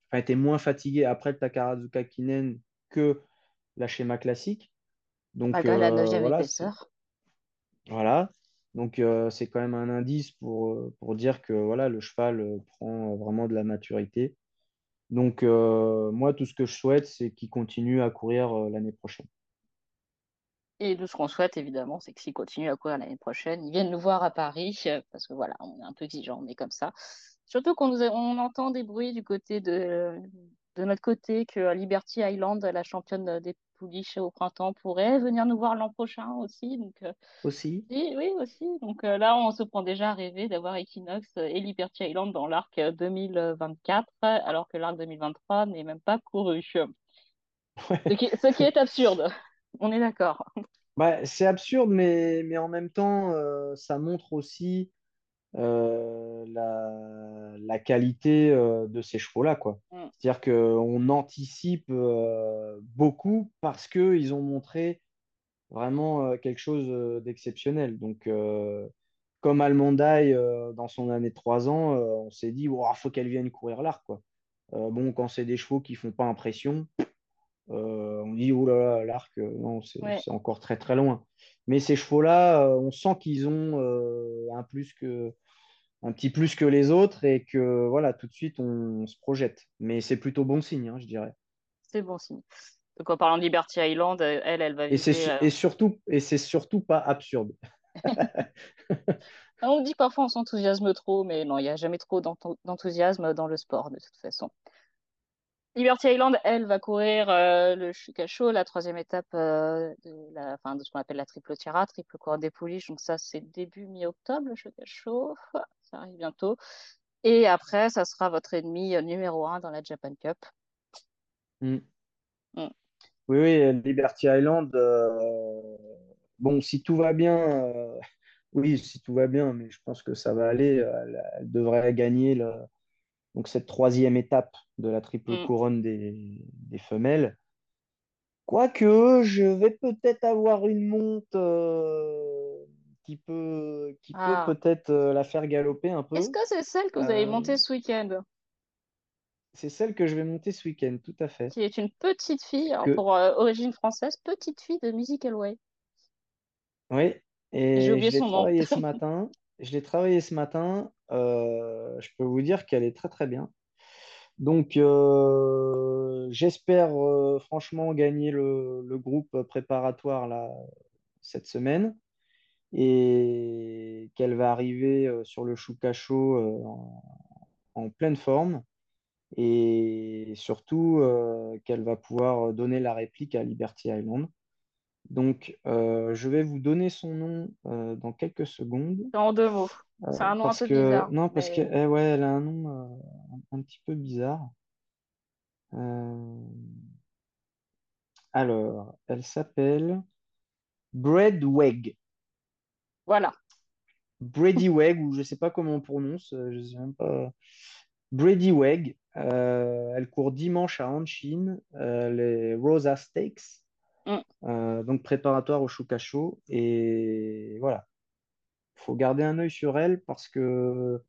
enfin, était moins fatigué après le Takarazuka Kinen que la schéma classique. Donc, la voilà, Voilà. Donc, c'est quand même un indice pour, pour dire que voilà, le cheval prend vraiment de la maturité. Donc, euh, moi, tout ce que je souhaite, c'est qu'il continue à courir euh, l'année prochaine. Et tout ce qu'on souhaite, évidemment, c'est qu'il continue à courir l'année prochaine, il vienne nous voir à Paris, euh, parce que voilà, on est un peu exigeant, on est comme ça. Surtout qu'on on entend des bruits du côté de, de notre côté que Liberty Island, la championne des pouliches au printemps, pourrait venir nous voir l'an prochain aussi. Donc, aussi oui, oui, aussi. Donc là, on se prend déjà à rêver d'avoir Equinox et Liberty Island dans l'arc 2024, alors que l'arc 2023 n'est même pas couru. Ce, qui, ce, qui, est absurde. On est d'accord. Bah, c'est absurde, mais, mais en même temps, ça montre aussi euh, la, la, qualité euh, de ces chevaux-là. quoi. Mm. C'est-à-dire qu'on anticipe euh, beaucoup parce qu'ils ont montré vraiment quelque chose d'exceptionnel. Donc, comme Almondaï, dans son année de 3 ans, on s'est dit, il faut qu'elle vienne courir l'arc. Quoi. bon, quand c'est des chevaux qui font pas impression, on dit, oh là là, l'arc, non, c'est encore très très loin. Mais ces chevaux-là, on sent qu'ils ont un plus que un petit plus que les autres et que voilà, tout de suite on, se projette. Mais c'est plutôt bon signe, hein, je dirais. C'est bon signe. Donc en parlant de Liberty Island, elle, elle va et euh, et surtout et c'est surtout pas absurde. on dit parfois on s'enthousiasme trop, mais non, il n'y a jamais trop d'enthousiasme dans le sport de toute façon. Liberty Island, elle, va courir euh, le Chukacho, la troisième étape euh, de, la, fin, de ce qu'on appelle la triple tira, triple cour des pouliches. Donc ça, c'est début mi-octobre, le Chukacho ça arrive bientôt. Et après, ça sera votre ennemi euh, numéro un dans la Japan Cup. Mm. Mm. Oui, oui, Liberty Island. Euh, bon, si tout va bien, oui, si tout va bien, mais je pense que ça va aller. Elle, devrait gagner donc cette troisième étape de la triple mm. couronne des, des femelles. Quoique, je vais peut-être avoir une monte qui peut, qui peut ah. peut-être euh, la faire galoper un peu. Est-ce que c'est celle que vous avez montée euh, ce week-end? C'est celle que je vais monter ce week-end, tout à fait. Qui est une petite fille, pour euh, origine française, petite fille de Musical Way. Oui, et j'ai oublié je l'ai travaillé ce matin. Je l'ai travaillé ce matin. je peux vous dire qu'elle est très très bien. Donc, j'espère franchement gagner le, groupe préparatoire là, cette semaine et qu'elle va arriver euh, sur le euh, en, pleine forme et surtout euh, qu'elle va pouvoir donner la réplique à Liberty Island. Donc, je vais vous donner son nom dans quelques secondes. En deux mots. C'est un nom un peu bizarre. Non, parce qu'elle eh ouais, elle a un nom un, petit peu bizarre. Alors, elle s'appelle Breadweg. Voilà. Brady Weg, ou je ne sais pas comment on prononce, euh, je sais même pas. Brady Weg, euh, elle court dimanche à Hanshin, euh, les Rosa Stakes, mm. donc préparatoire au Shukacho. Et voilà, il faut garder un œil sur elle parce que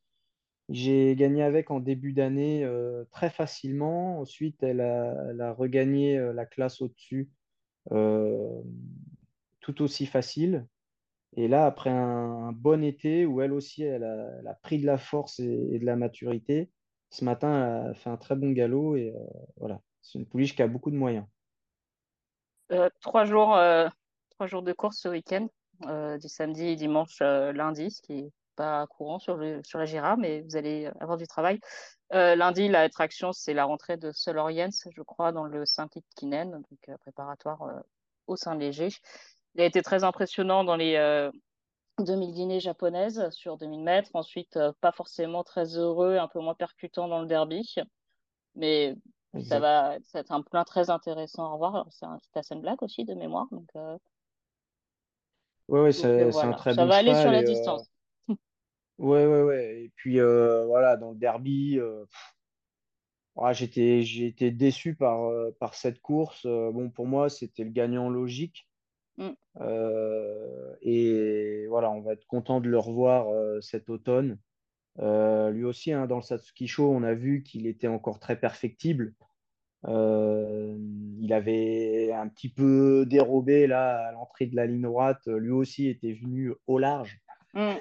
j'ai gagné avec en début d'année très facilement. Ensuite, elle a, regagné la classe au-dessus tout aussi facile. Et là, après un, bon été où elle aussi, elle a, pris de la force et, de la maturité, ce matin, elle a fait un très bon galop et euh, voilà, c'est une pouliche qui a beaucoup de moyens. Euh, trois, jours, euh, trois jours de course ce week-end, du samedi, dimanche, lundi, ce qui n'est pas courant sur, sur la Gira, mais vous allez avoir du travail. lundi, la traction, c'est la rentrée de Soloriens, je crois, dans le Saint-Kinen, donc préparatoire au Saint-Léger. Il a été très impressionnant dans les, euh, 2000 dîners japonaises sur 2000 mètres. Ensuite, pas forcément très heureux, un peu moins percutant dans le derby. Mais ça va, c'est un plein très intéressant à revoir. C'est un petit Black aussi de mémoire. Donc, ouais, ouais, c'est un très Ça va aller sur la distance. Ouais, ouais, ouais. Et puis, voilà, dans le derby, j'étais, j'ai été déçu par, euh, par cette course. Euh, bon, pour moi, c'était le gagnant logique. Mm. Euh, et voilà, on va être content de le revoir cet automne. Lui aussi, hein, dans le Satsuki Show, on a vu qu'il était encore très perfectible. il avait un petit peu dérobé là à l'entrée de la ligne droite. Lui aussi était venu au large mm.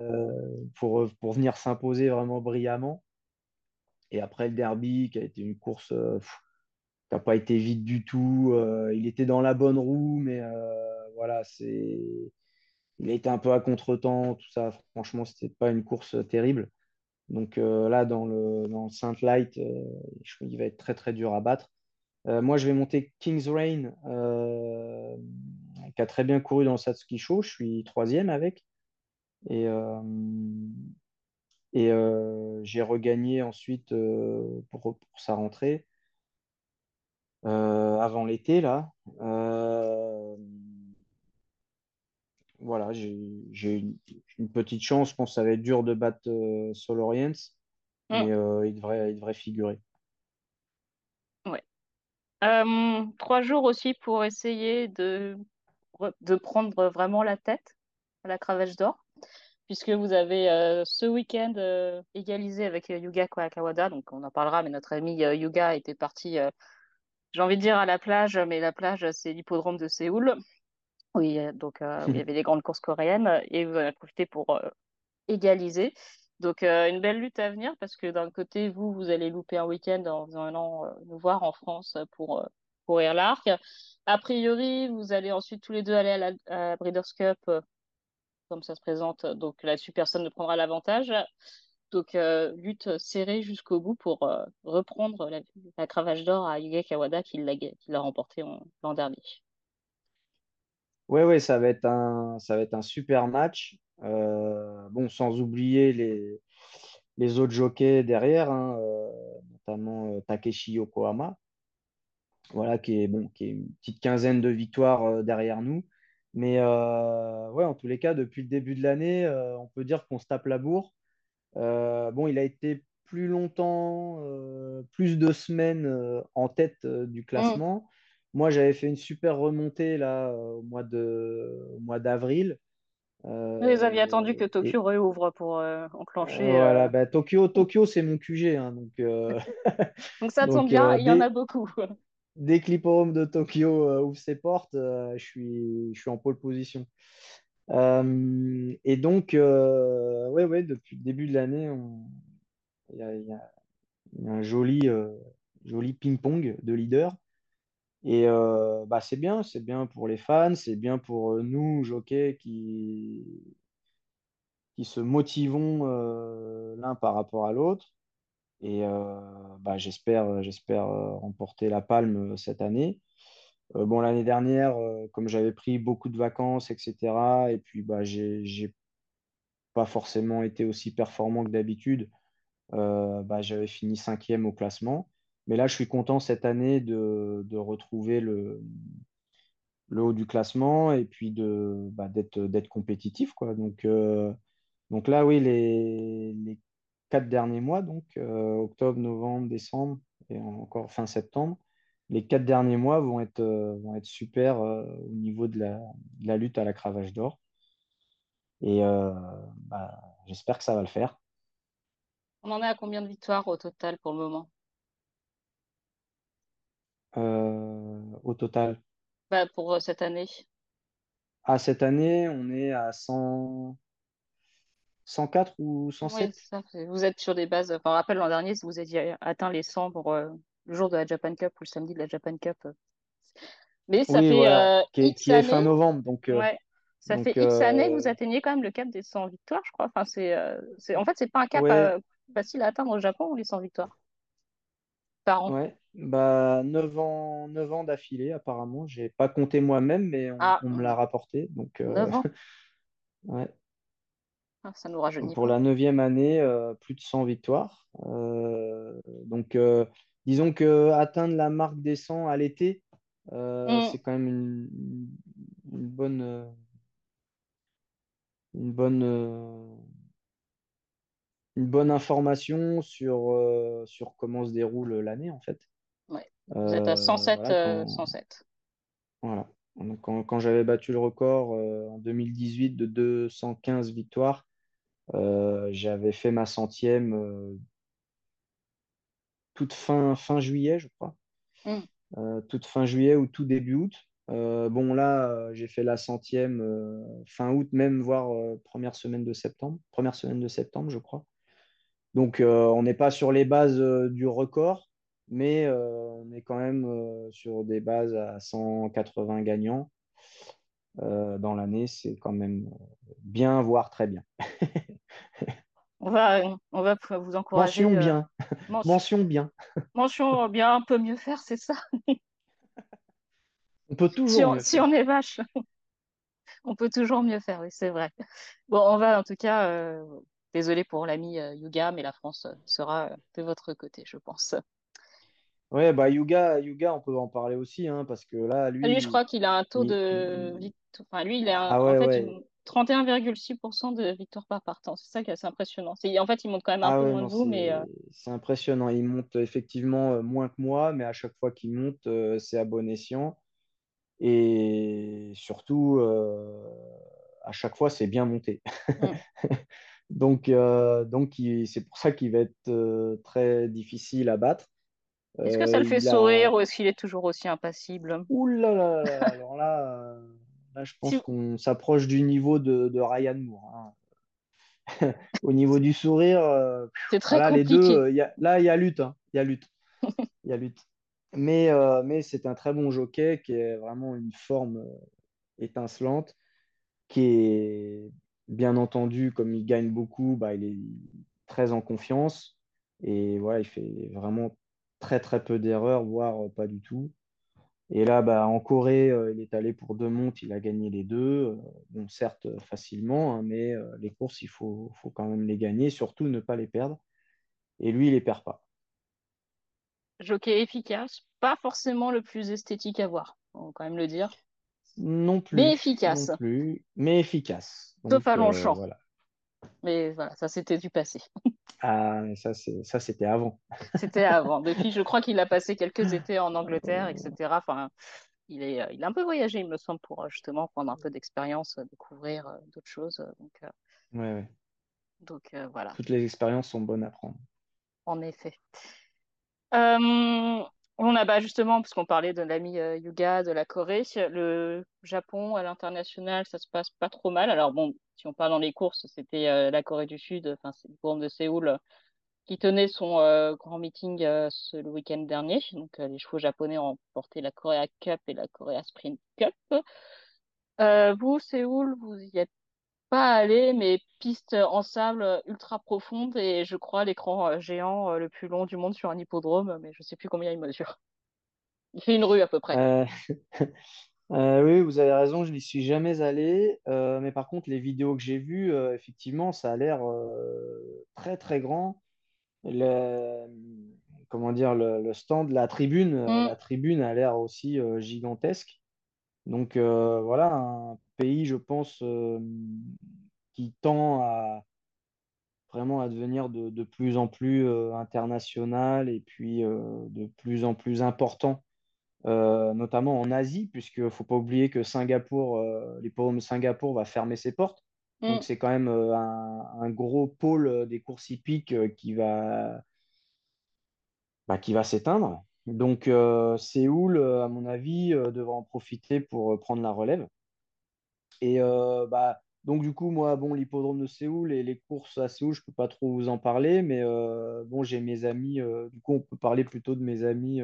pour, pour venir s'imposer vraiment brillamment. Et après le derby, qui a été une course euh, qui n'a pas été vite du tout. Euh, il était dans la bonne roue, mais euh, voilà, c'est. Il a été un peu à contre-temps, tout ça. Franchement, ce n'était pas une course terrible. Donc là, dans le, Saint Light, je il va être très très dur à battre. moi, je vais monter King's Rain, qui a très bien couru dans le Satsuki Show. Je suis troisième avec. Et, euh, j'ai regagné ensuite euh, pour, sa rentrée euh, avant l'été, là. Voilà, j'ai une, une, petite chance. Je pense que ça va être dur de battre Soloriens, mm. mais il, devrait, il devrait figurer. Ouais. trois jours aussi pour essayer de, de prendre vraiment la tête à la cravache d'or puisque vous avez euh, ce week-end euh, égalisé avec euh, Yuga Kawada, donc on en parlera, mais notre ami Yuga était parti, j'ai envie de dire à la plage, mais la plage c'est l'hippodrome de Séoul, oui, donc il y avait des grandes courses coréennes, et vous en avez profité pour égaliser. Donc une belle lutte à venir, parce que d'un côté, vous, vous allez louper un week-end en venant nous voir en France pour courir l'arc. A priori, vous allez ensuite tous les deux aller à la Breeders' Cup comme ça se présente. Donc là-dessus, personne ne prendra l'avantage. Donc, lutte serrée jusqu'au bout pour reprendre la, cravache d'or à Yuga Kawada qui l'a remporté l'an dernier. Oui, ouais, ça va être un, ça va être un super match. Euh, bon, sans oublier les, les autres jockeys derrière, hein, notamment Takeshi Yokohama, voilà, qui est, bon, qui est une petite quinzaine de victoires derrière nous. Mais euh, ouais, en tous les cas, depuis le début de l'année, euh, on peut dire qu'on se tape la bourre. Euh, bon, il a été plus longtemps, plus de semaines en tête du mm. classement. Moi, j'avais fait une super remontée là au mois de mois d'avril. Vous aviez attendu que Tokyo réouvre pour enclencher. Voilà, bah, Tokyo, Tokyo c'est mon QG. Hein, donc, donc ça tombe bien, il y en a beaucoup dès que l'hipporome de Tokyo euh, ouvre ses portes, euh, je, suis, je suis en pole position. Euh, et donc, ouais, ouais, depuis le début de l'année, il y, a, un joli, joli ping-pong de leader. Et bah, c'est bien, c'est bien pour les fans, c'est bien pour nous, jockeys, qui, qui se motivons l'un par rapport à l'autre. Et bah, j'espère, j'espère remporter la palme cette année. bon, l'année dernière, comme j'avais pris beaucoup de vacances, etc., et puis bah, j'ai pas forcément été aussi performant que d'habitude, bah, j'avais fini cinquième au classement. Mais là, je suis content cette année de, retrouver le, haut du classement et puis de, bah, d'être, compétitif. Quoi. Donc, donc là, oui, les, quatre derniers mois, donc euh, octobre, novembre, décembre et encore fin septembre, les quatre derniers mois vont être, euh, vont être super euh, au niveau de la, lutte à la cravache d'or. Et bah, j'espère que ça va le faire. On en est à combien de victoires au total pour le moment? Au total? Bah, Pour cette année À ah, cette année, on est à 100, 104 ou 107 Vous êtes sur des bases. Enfin, rappelle l'an dernier, vous aviez atteint les 100 pour euh, le jour de la Japan Cup ou le samedi de la Japan Cup. Euh. Mais ça fait. Euh, qui, est, qui est, fin novembre. Donc, ouais. Ça fait X années que vous atteignez quand même le cap des 100 victoires, je crois. Enfin, c'est, En fait, c'est pas un cap facile à atteindre au Japon, les 100 victoires par an. Ouais. Bah, 9 ans, 9 ans d'affilée, apparemment. J'ai pas compté moi-même, mais on, ah. me l'a rapporté. Donc, 9 ans? Ouais. Ah, ça nous rajeunit Pour pas. la neuvième année, euh, plus de 100 victoires. Euh, donc, euh, disons que atteindre la marque des 100 à l'été, euh, Mm. c'est quand même une, une bonne, euh, une bonne, euh, une bonne information sur, euh, sur comment se déroule l'année, en fait. Vous êtes à Euh, 107, voilà, euh, quand, 107. voilà. Donc, quand, quand j'avais battu le record euh, en 2018 de 215 victoires, euh, j'avais fait ma centième euh, toute fin, fin juillet, je crois. Mm. Euh, toute fin juillet ou tout début août. Euh, bon, là, euh, j'ai fait la centième euh, fin août, même voire euh, première semaine de septembre. Première semaine de septembre, je crois. Donc, euh, on n'est pas sur les bases euh, du record, mais euh, on est quand même euh, sur des bases à 180 gagnants euh, dans l'année. C'est quand même bien, voire très bien. On va, on va vous encourager. Mention euh, bien. mention, Mention bien. mention bien, un peu mieux faire, c'est ça? On peut Si toujours on, mieux si faire. on est vache, on peut toujours mieux faire, oui, c'est vrai. Bon, on va en tout cas, euh, désolé pour l'ami euh, Yuga, mais la France sera de votre côté, je pense. Ouais, bah Yuga, Yuga, on peut en parler aussi, hein, parce que là, Lui, je lui, crois qu'il a un taux il, de victoire. Enfin, lui, il a ah en ouais, fait ouais. une 31,6% de victoire par partant. C'est ça qui est assez impressionnant. C'est, en fait, il monte quand même un Ah peu ouais, moins que non, vous, mais euh, c'est c'est impressionnant. Il monte effectivement euh, moins que moi, mais à chaque fois qu'il monte, euh, c'est à bon escient. Et surtout, euh, à chaque fois, c'est bien monté. Donc, euh, donc il- c'est pour ça qu'il va être euh, très difficile à battre. Est-ce que ça Euh, le fait a... sourire ou est-ce qu'il est toujours aussi impassible? Ouh là là là là, alors là, euh, là, je pense Si... qu'on s'approche du niveau de, de Ryan Moore. hein. Au niveau du sourire, euh, voilà, les deux, compliqué. euh, il y a, là, il y a lutte. hein. Il y a lutte. Il y a lutte. Mais, euh, mais c'est un très bon jockey qui est vraiment une forme étincelante, qui est bien entendu, comme il gagne beaucoup, bah, il est très en confiance. Et voilà, il fait vraiment très très peu d'erreurs, voire pas du tout. Et là, bah, en Corée, euh, il est allé pour deux montes, il a gagné les deux. Euh, bon, certes, euh, facilement, hein, mais euh, les courses, il faut, faut quand même les gagner, surtout ne pas les perdre. Et lui, il les perd pas. Jockey efficace, pas forcément le plus esthétique à voir, on va quand même le dire, Non mais plus, non efficace, plus, mais efficace. sauf à Donc euh, voilà. Mais voilà, ça c'était du passé. Ah, mais ça, c'est, ça, c'était avant. C'était avant. Depuis, je crois qu'il a passé quelques étés en Angleterre, etc. Enfin, il est, euh, il a un peu voyagé, il me semble, pour euh, justement prendre un peu d'expérience, euh, découvrir d'autres choses. Donc, Ouais, ouais. donc euh, voilà, Toutes les expériences sont bonnes à prendre. en effet. Euh, on a bah, justement, puisqu'on parlait de l'ami euh, Yuga, de la Corée, le Japon à l'international, ça se passe pas trop mal. Alors bon, si on parle dans les courses, c'était euh, la Corée du Sud, enfin c'est le forum de Séoul euh, qui tenait son grand meeting ce, le week-end dernier. Donc les chevaux japonais ont remporté la Korea Cup et la Korea Sprint Cup. Vous, Séoul, vous y êtes pas allé, mais piste en sable ultra profonde et je crois l'écran euh, géant euh, le plus long du monde sur un hippodrome, mais je sais plus combien il mesure. Il fait une rue à peu près. Euh, euh, oui, vous avez raison, je n'y suis jamais allé. Euh, mais par contre, les vidéos que j'ai vues, effectivement, ça a l'air très, très grand. Le, comment dire, le, le stand, la tribune, Hmm, la tribune a l'air aussi gigantesque. Donc euh, voilà, un pays, je pense, euh, qui tend à vraiment à devenir de, de plus en plus euh, international et puis de plus en plus important, notamment en Asie, puisqu'il ne faut pas oublier que Singapour, l'hippodrome de Singapour va fermer ses portes. hmm. Donc c'est quand même un, un gros pôle des courses hippiques qui va, bah, qui va s'éteindre. Donc euh, Séoul, euh, à mon avis, euh, devra en profiter pour prendre la relève. Et bah, donc, du coup, moi, bon, l'hippodrome de Séoul et les courses à Séoul, je peux pas trop vous en parler, mais bon, j'ai mes amis, du coup, on peut parler plutôt de mes amis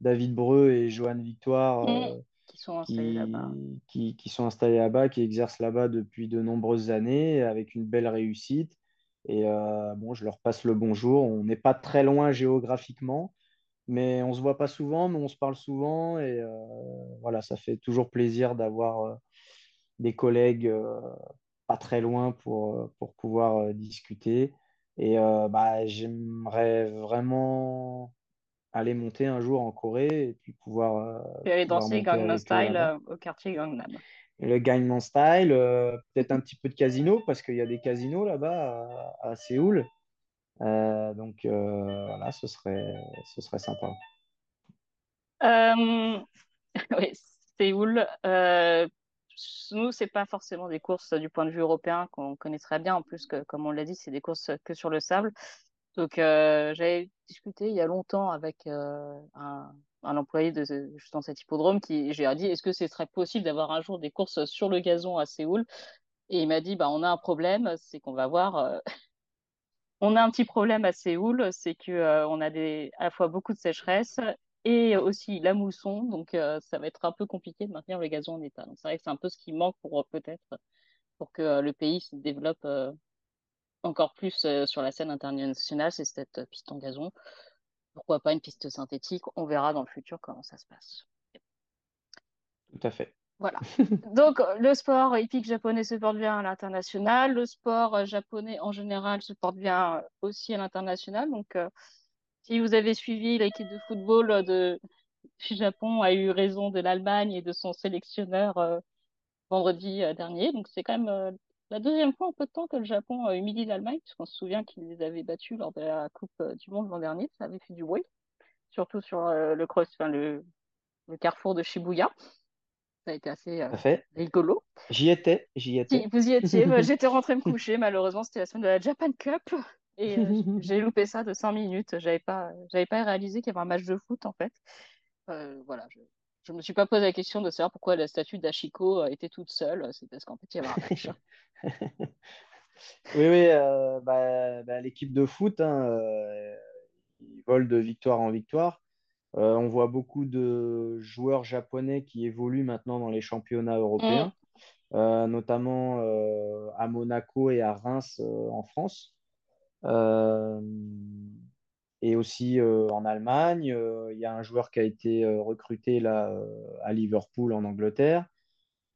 David Breu et Johan Victoire euh, qui sont installés là-bas. qui, qui, qui sont installés là-bas, qui exercent là-bas depuis de nombreuses années avec une belle réussite. Et euh, bon, je leur passe le bonjour. On n'est pas très loin géographiquement, mais on se voit pas souvent, mais on se parle souvent. Et euh, voilà, ça fait toujours plaisir d'avoir. euh, des collègues euh, pas très loin pour, pour pouvoir discuter. Et bah, j'aimerais vraiment aller monter un jour en Corée et puis pouvoir. et aller danser Gangnam Style au quartier Gangnam. Le Gangnam Style, peut-être un petit peu de casino parce qu'il y a des casinos là-bas à, à, Séoul. Donc voilà, ce serait, ce serait sympa. oui, Séoul. Euh, nous, c'est pas forcément des courses du point de vue européen qu'on connaît très bien. En plus, que, comme on l'a dit, c'est des courses que sur le sable. Donc, euh, j'avais discuté il y a longtemps avec euh, un, employé de dans cet hippodrome qui j'ai dit est-ce que ce serait possible d'avoir un jour des courses sur le gazon à Séoul? Et il m'a dit bah, on a un problème, c'est qu'on va voir. Euh, on a un petit problème à Séoul, c'est que on a des, à la fois beaucoup de sécheresse et aussi la mousson. Donc, euh, ça va être un peu compliqué de maintenir le gazon en état. Donc, c'est vrai que c'est un peu ce qui manque pour euh, peut-être pour que euh, le pays se développe encore plus sur la scène internationale, c'est cette piste en gazon. Pourquoi pas une piste synthétique? On verra dans le futur comment ça se passe. Tout à fait. Voilà. Donc, le sport hippique japonais se porte bien à l'international. Le sport japonais en général se porte bien aussi à l'international. Donc, si vous avez suivi l'équipe de football de, du Japon a eu raison de l'Allemagne et de son sélectionneur euh, vendredi euh, dernier. Donc c'est quand même euh, la deuxième fois en peu de temps que le Japon humilie l'Allemagne, puisqu'on se souvient qu'ils les avaient battus lors de la Coupe du Monde l'an dernier. Ça avait fait du bruit, surtout sur le, cross, enfin, le, le, carrefour de Shibuya. Ça a été assez rigolo. J'y étais, j'y étais. vous y étiez. J'étais rentrée me coucher. Malheureusement, c'était la semaine de la Japan Cup. Et euh, j'ai loupé ça de 5 minutes. J'avais pas, j'avais pas réalisé qu'il y avait un match de foot en fait. Euh, voilà, je, ne me suis pas posé la question de savoir pourquoi la statue d'Achiko euh, était toute seule. C'est parce qu'en fait, il y avait un match. oui, oui, bah, bah, l'équipe de foot, hein, ils volent de victoire en victoire. On voit beaucoup de joueurs japonais qui évoluent maintenant dans les championnats européens, mm. notamment à Monaco et à Reims en France. Euh, et aussi euh, en Allemagne, euh, il y a un joueur qui a été recruté là, à Liverpool en Angleterre.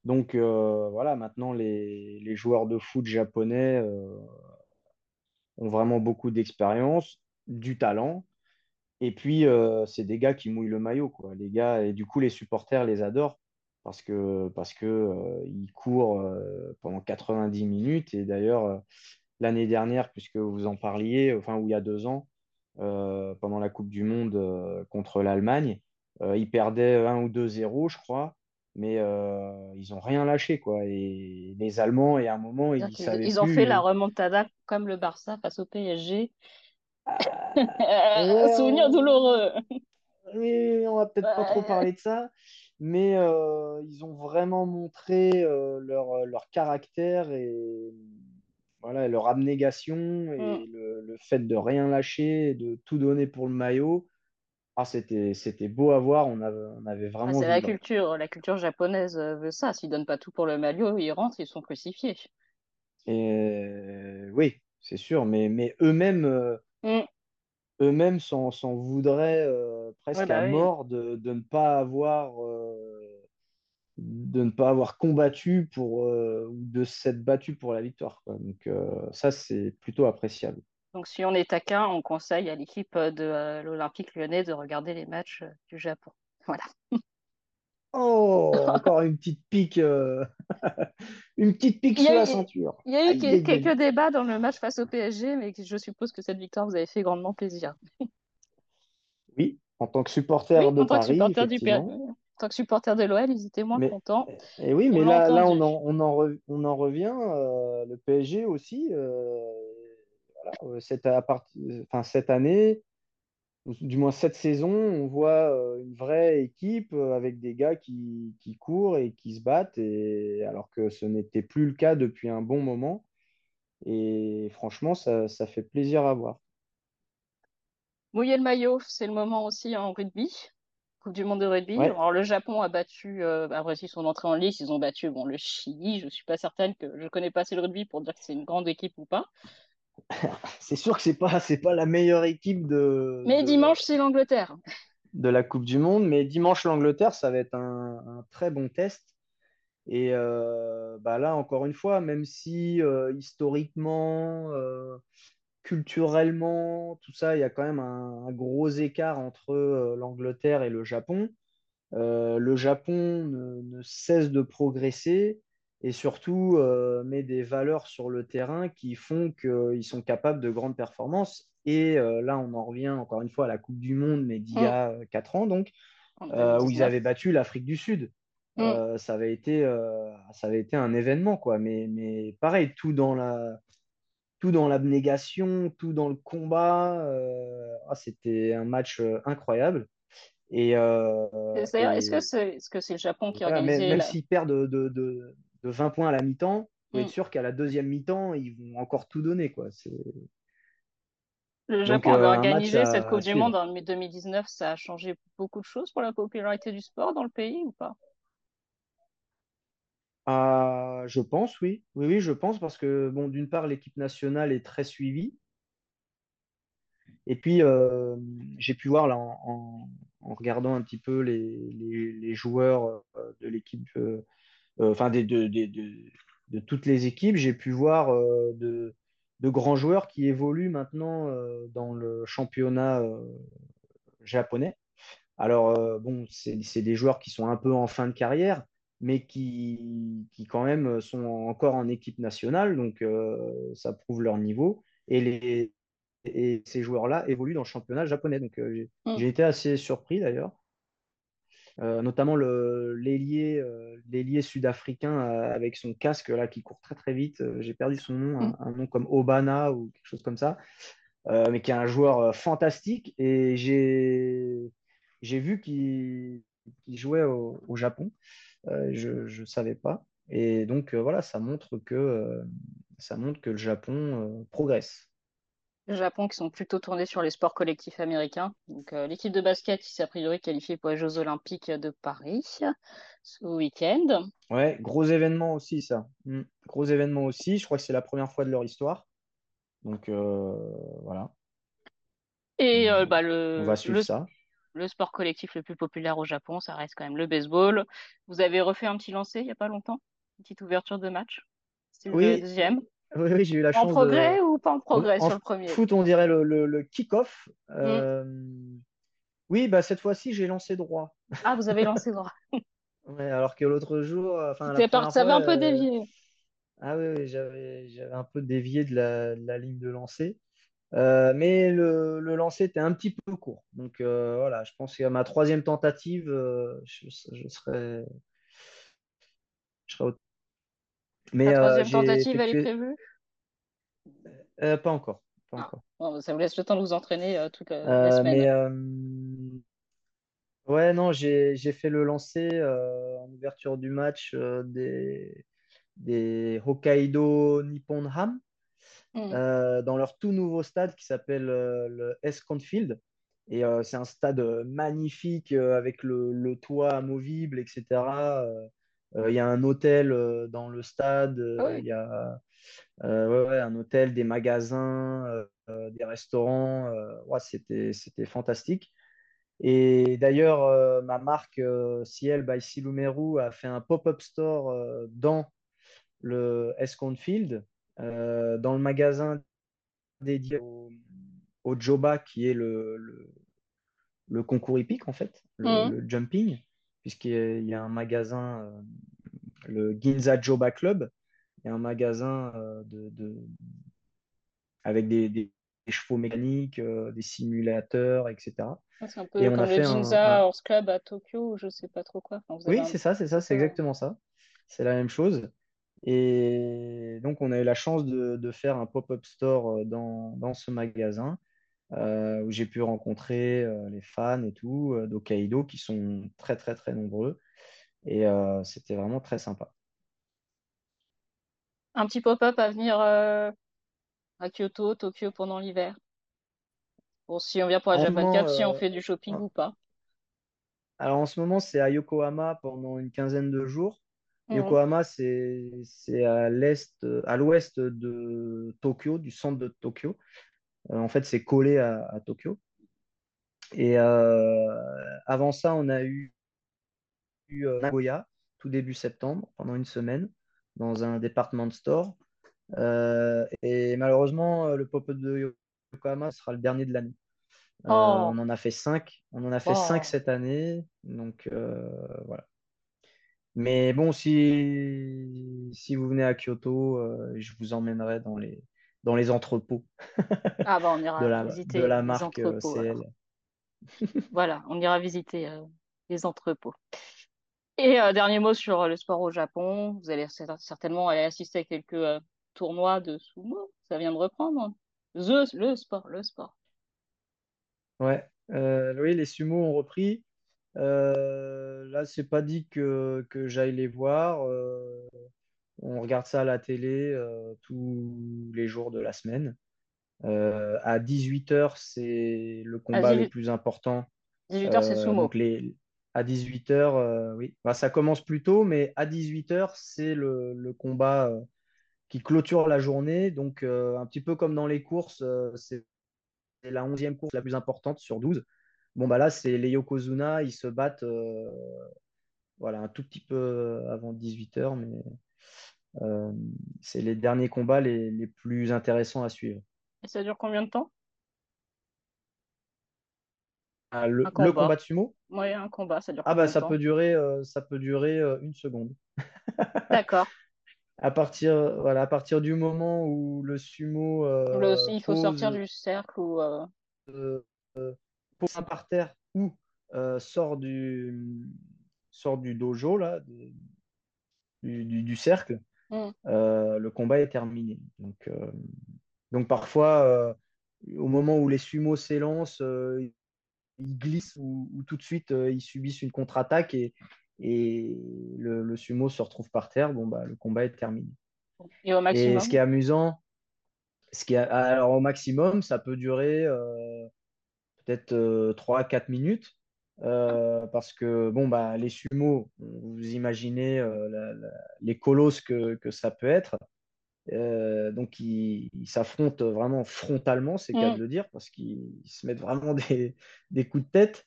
Donc voilà, maintenant les, les, joueurs de foot japonais ont vraiment beaucoup d'expérience, du talent. Et puis, c'est des gars qui mouillent le maillot. Quoi. Les gars, et du coup, les supporters les adorent parce que parce que ils courent pendant 90 minutes. Et d'ailleurs, l'année dernière, puisque vous en parliez, enfin, ou il y a deux ans, euh, pendant la Coupe du Monde euh, contre l'Allemagne. Euh, ils perdaient 1 ou 2-0, je crois, mais ils n'ont rien lâché. Quoi. Et les Allemands, et à un moment, ils, ils, ont fait la remontada comme le Barça face au PSG. Ah, Souvenir douloureux. Oui, on va peut-être pas trop parler de ça, mais ils ont vraiment montré leur, leur, caractère et voilà, leur abnégation et mm. le, fait de rien lâcher, de tout donner pour le maillot. Ah, c'était, c'était beau à voir, on avait, on avait ah, vraiment. c'est la culture, la culture japonaise euh, veut ça. S'ils donnent pas tout pour le maillot, ils rentrent, ils sont crucifiés. Et... Oui, c'est sûr, mais, mais eux-mêmes, euh, mm. eux-mêmes s'en, voudraient euh, presque bah à mort de, de, ne pas avoir de ne pas avoir combattu pour euh, ou de s'être battu pour la victoire. Donc euh, ça, c'est plutôt appréciable. Donc si on est taquin, on conseille à l'équipe de euh, l'Olympique lyonnais de regarder les matchs du Japon. Voilà. Oh, encore une petite pique, une petite pique sur la ceinture. Il y a eu quelques débats dans le match face au PSG, mais je suppose que cette victoire vous avait fait grandement plaisir. oui, en tant que supporter de Paris. Supporter du tant que supporter de l'OL, ils étaient moins contents. Et oui, mais là, là on, en, on, en on en revient. Euh, le PSG aussi, euh, voilà, euh, cette, à enfin, cette année, du moins cette saison, on voit une vraie équipe avec des gars qui, qui, courent et qui se battent, et, alors que ce n'était plus le cas depuis un bon moment. Et franchement, ça, ça fait plaisir à voir. Mouiller le maillot, c'est le moment aussi en rugby. Coupe du monde de rugby. Alors, le Japon a battu, euh, a réussi son entrée en lice. Ils ont battu bon, le Chili. Je ne suis pas certaine que je connais pas assez le rugby pour dire que c'est une grande équipe ou pas. c'est sûr que c'est pas c'est pas la meilleure équipe de. Mais dimanche c'est l'Angleterre. De la Coupe du Monde, mais dimanche l'Angleterre, ça va être un, très bon test Et bah là, encore une fois, même si historiquement, culturellement, tout ça, il y a quand même un, gros écart entre l'Angleterre et le Japon. le Japon ne, cesse de progresser et surtout met des valeurs sur le terrain qui font qu'ils sont capables de grandes performances. Et là, on en revient encore une fois à la Coupe du Monde, mais d'il y a 4 ans, donc, où ils avaient battu l'Afrique du Sud. Mm. ça, avait été, ça avait été un événement, quoi. Mais, mais pareil, tout dans la, tout dans l'abnégation, tout dans le combat. Ah, c'était un match incroyable. Et, est-ce que c'est est -ce c'est le Japon qui a organisé Même, s'ils perdent de, de, de, 20 points à la mi-temps, il faut être mm. sûr qu'à la deuxième mi-temps, ils vont encore tout donner. Quoi. Le Japon avait organisé cette Coupe du Monde en 2019. Ça a changé beaucoup de choses pour la popularité du sport dans le pays ou pas? Ah, je pense, oui. Oui, oui, je pense parce que, bon, d'une part, l'équipe nationale est très suivie. Et puis, euh, j'ai pu voir là, en, regardant un petit peu les, joueurs euh, de l'équipe, euh, enfin, de, de, toutes les équipes, j'ai pu voir de, grands joueurs qui évoluent maintenant dans le championnat japonais. Alors, bon, c'est des joueurs qui sont un peu en fin de carrière, mais qui, qui quand même sont encore en équipe nationale, donc euh, ça prouve leur niveau. Et, les, et ces joueurs-là évoluent dans le championnat japonais. Donc euh, mm. j'ai été assez surpris d'ailleurs. Euh, notamment l'ailier sud-africain avec son casque là qui court très très vite. j'ai perdu son nom, mm. un, nom comme Obana ou quelque chose comme ça, mais qui est un joueur fantastique. Et j'ai vu qu'il jouait au, au Japon. Euh, je ne savais pas. Et donc, euh, voilà, ça montre que, euh, ça montre que le Japon progresse. Japon qui sont plutôt tournés sur les sports collectifs américains. Donc, l'équipe de basket qui s'est a priori qualifiée pour les Jeux Olympiques de Paris ce week-end. Ouais, gros événement aussi, ça. Hmm. Gros événement aussi. Je crois que c'est la première fois de leur histoire. Donc, voilà. Et bah, le, on va suivre ça le sport collectif le plus populaire au Japon, ça reste quand même le baseball. Vous avez refait un petit lancer il n'y a pas longtemps, une petite ouverture de match? C'est oui. le deuxième. Oui, oui j'ai eu la chance. En progrès ou pas en progrès sur le premier? Foot, on dirait le, le, kick-off. Mm. Euh, oui, bah, cette fois-ci, j'ai lancé droit. Ah, vous avez lancé droit. ouais, alors que l'autre jour. Enfin, ça avait un peu euh, dévié. Ah oui, j'avais un peu dévié de la, de la ligne de lancer. Euh, mais le, le, lancer était un petit peu court. Donc euh, voilà, je pense qu'à ma troisième tentative, euh, je, serais. Je serais... Mais, La troisième tentative, elle est prévue? Pas encore. Pas ah. encore. Bon, ça vous laisse le temps de vous entraîner toute la semaine. Mais, ouais, non, j'ai fait le lancer en ouverture du match des, des Hokkaido Nippon Ham. Mm. Euh, dans leur tout nouveau stade qui s'appelle euh, le Esconfield. Et euh, c'est un stade magnifique avec le, toit amovible, etc. Il y a un hôtel dans le stade, ah il y a un hôtel, des magasins, des restaurants. Ouais, c'était, c'était fantastique. Et d'ailleurs, ma marque Ciel by Silumeru a fait un pop-up store dans le Esconfield euh, dans le magasin dédié au, Joba, qui est le, le, concours hippique, en fait, le, mmh. jumping, puisqu'il y a un magasin, euh, le Ginza Joba Club, il y a un magasin euh, de, avec des, chevaux mécaniques, des simulateurs, etc. Ah, c'est un peu comme le Ginza Horse Club à Tokyo, je sais pas trop quoi. oui, c'est ça, c'est ça, c'est exactement ça. C'est la même chose. Et donc, on a eu la chance de, faire un pop-up store euh, dans, ce magasin euh, où j'ai pu rencontrer euh, les fans et tout d'Okaido qui sont très, très, très nombreux. Et c'était vraiment très sympa. Un petit pop-up à venir à Kyoto, Tokyo pendant l'hiver. Bon, si on vient pour la Japan Cup, si on fait du shopping ou pas. Alors en ce moment, c'est à Yokohama pendant une quinzaine de jours. Yokohama, c'est à l'est, à l'ouest de Tokyo, du centre de Tokyo. Euh, en fait, c'est collé à, Tokyo. Et euh, avant ça, on a eu, euh, Nagoya, tout début septembre, pendant une semaine, dans un department store. et malheureusement, le pop-up de Yokohama sera le dernier de l'année. Oh. On en a fait cinq. On en a fait cinq oh. cette année. Donc voilà. Mais bon, si, si vous venez à Kyoto, je vous emmènerai dans les, dans les entrepôts ah bah on ira de, la, visiter de la marque euh, CL. voilà, on ira visiter euh, les entrepôts. Et dernier mot sur le sport au Japon. Vous allez certainement aller assister à quelques tournois de sumo. Ça vient de reprendre. The, le sport, le sport. Ouais, oui, les sumo ont repris. Euh, là, c'est pas dit que, que j'aille les voir. Euh, on regarde ça à la télé euh, tous les jours de la semaine. à 18h, c'est le combat le plus important. 18h, c'est sumo. Donc les, à 18h, oui. Bah, ça commence plus tôt, mais à 18h, c'est le, le combat qui clôture la journée. Donc, un petit peu comme dans les courses, c'est la 11e course la plus importante sur 12. Bon, bah là, c'est les Yokozuna, ils se battent euh, voilà, un tout petit peu avant 18h, mais euh, c'est les derniers combats les, les, plus intéressants à suivre. Et ça dure combien de temps? Ah, le, combat. de sumo? Oui, un combat, ça dure Ah bah ça peut durer euh, ça peut durer une seconde. D'accord. à partir voilà, à partir du moment où le sumo il faut sortir du cercle ou pose par terre ou euh, sort, du, sort du dojo, là, du, du, cercle, mm. euh, le combat est terminé. Donc, euh, donc parfois, au moment où les sumos s'élancent, ils glissent ou, tout de suite, ils subissent une contre-attaque et, et le, le, sumo se retrouve par terre. Bon, bah, le combat est terminé. Et au maximum Et ce qui est amusant, ce qui est, alors au maximum, ça peut durer peut-être 3 4 minutes. Euh, parce que bon bah les sumo, vous imaginez euh, les colosses que, que, ça peut être. Euh, donc ils s'affrontent vraiment frontalement, c'est le cas mm. de le dire, parce qu'ils se mettent vraiment des, des, coups de tête.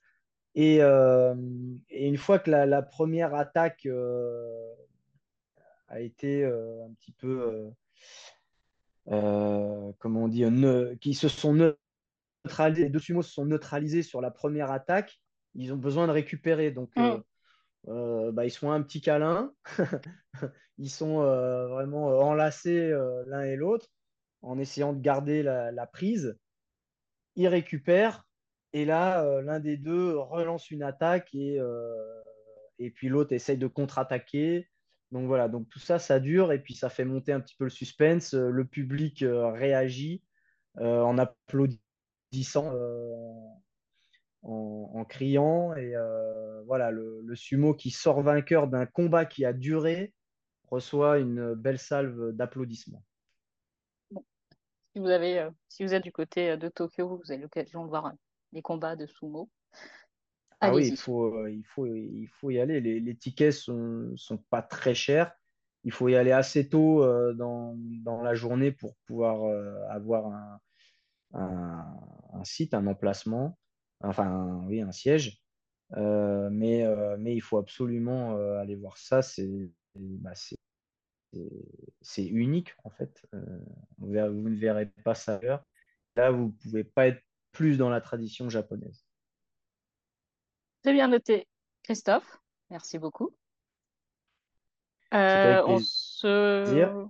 Et, et une fois que la, la première attaque a été un petit peu, comment on dit, qui se sont les deux sumo se sont neutralisés sur la première attaque, ils ont besoin de récupérer. Donc, mm. euh, euh, bah, ils sont un petit câlin. ils sont euh, vraiment enlacés l'un et l'autre en essayant de garder la, prise. Ils récupèrent. Et là, l'un des deux relance une attaque et, et puis l'autre essaye de contre-attaquer. Donc voilà, donc tout ça, ça dure et puis ça fait monter un petit peu le suspense. Le public réagit en applaudissant euh, en, criant. Et euh, voilà, le, sumo qui sort vainqueur d'un combat qui a duré reçoit une belle salve d'applaudissements. Si vous avez, euh, si vous êtes du côté de Tokyo, vous avez l'occasion de voir les combats de sumo. Ah oui, il faut, il, faut, il faut y aller. Les, les tickets sont, sont pas très chers. Il faut y aller assez tôt dans, dans, la journée pour pouvoir avoir un, un, site, un emplacement, enfin oui, un siège. Euh, mais, euh, mais il faut absolument euh, aller voir ça. C'est bah, unique en fait. vous ne verrez pas ça ailleurs. Là, vous ne pouvez pas être plus dans la tradition japonaise. Très bien noté, Christophe. Merci beaucoup. on, se...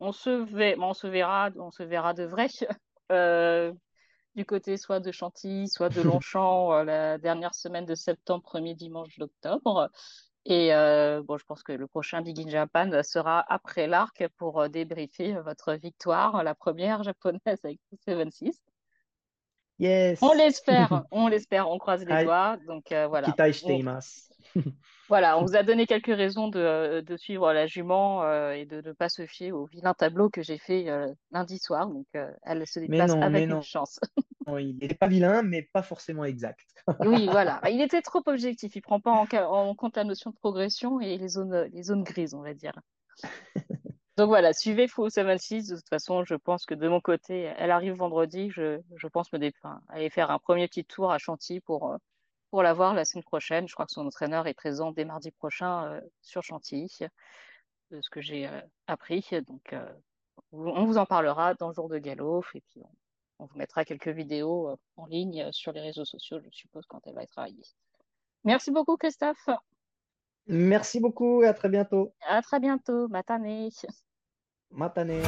on, se... on se verra, on se verra de vrai du côté soit de Chantilly, soit de Longchamp, euh, la dernière semaine de septembre, premier dimanche d'octobre. Et euh, bon, je pense que le prochain Big in Japan sera après l'arc pour débriefer votre victoire, la première japonaise avec 7-6. Yes. On l'espère, on l'espère, on croise les doigts. Donc voilà. Voilà, on vous a donné quelques raisons de, suivre la jument euh, et de ne pas se fier au vilain tableau que j'ai fait euh, lundi soir. Donc, euh, elle se déplace avec une chance. il n'est pas vilain, mais pas forcément exact. oui, voilà. Il était trop objectif. Il ne prend pas en, compte la notion de progression et les zones, les zones grises, on va dire. Donc voilà, suivez Full 76. De toute façon, je pense que de mon côté, elle arrive vendredi. Je, pense me aller faire un premier petit tour à Chantilly pour pour l'avoir la semaine prochaine. Je crois que son entraîneur est présent dès mardi prochain euh, sur Chantilly, de ce que j'ai euh, appris. Donc, euh, on vous en parlera dans le jour de galop et puis on, vous mettra quelques vidéos en ligne sur les réseaux sociaux, je suppose, quand elle va être arrivée. Merci beaucoup, Christophe. Merci beaucoup et à très bientôt. À très bientôt. Matanée. Matanée.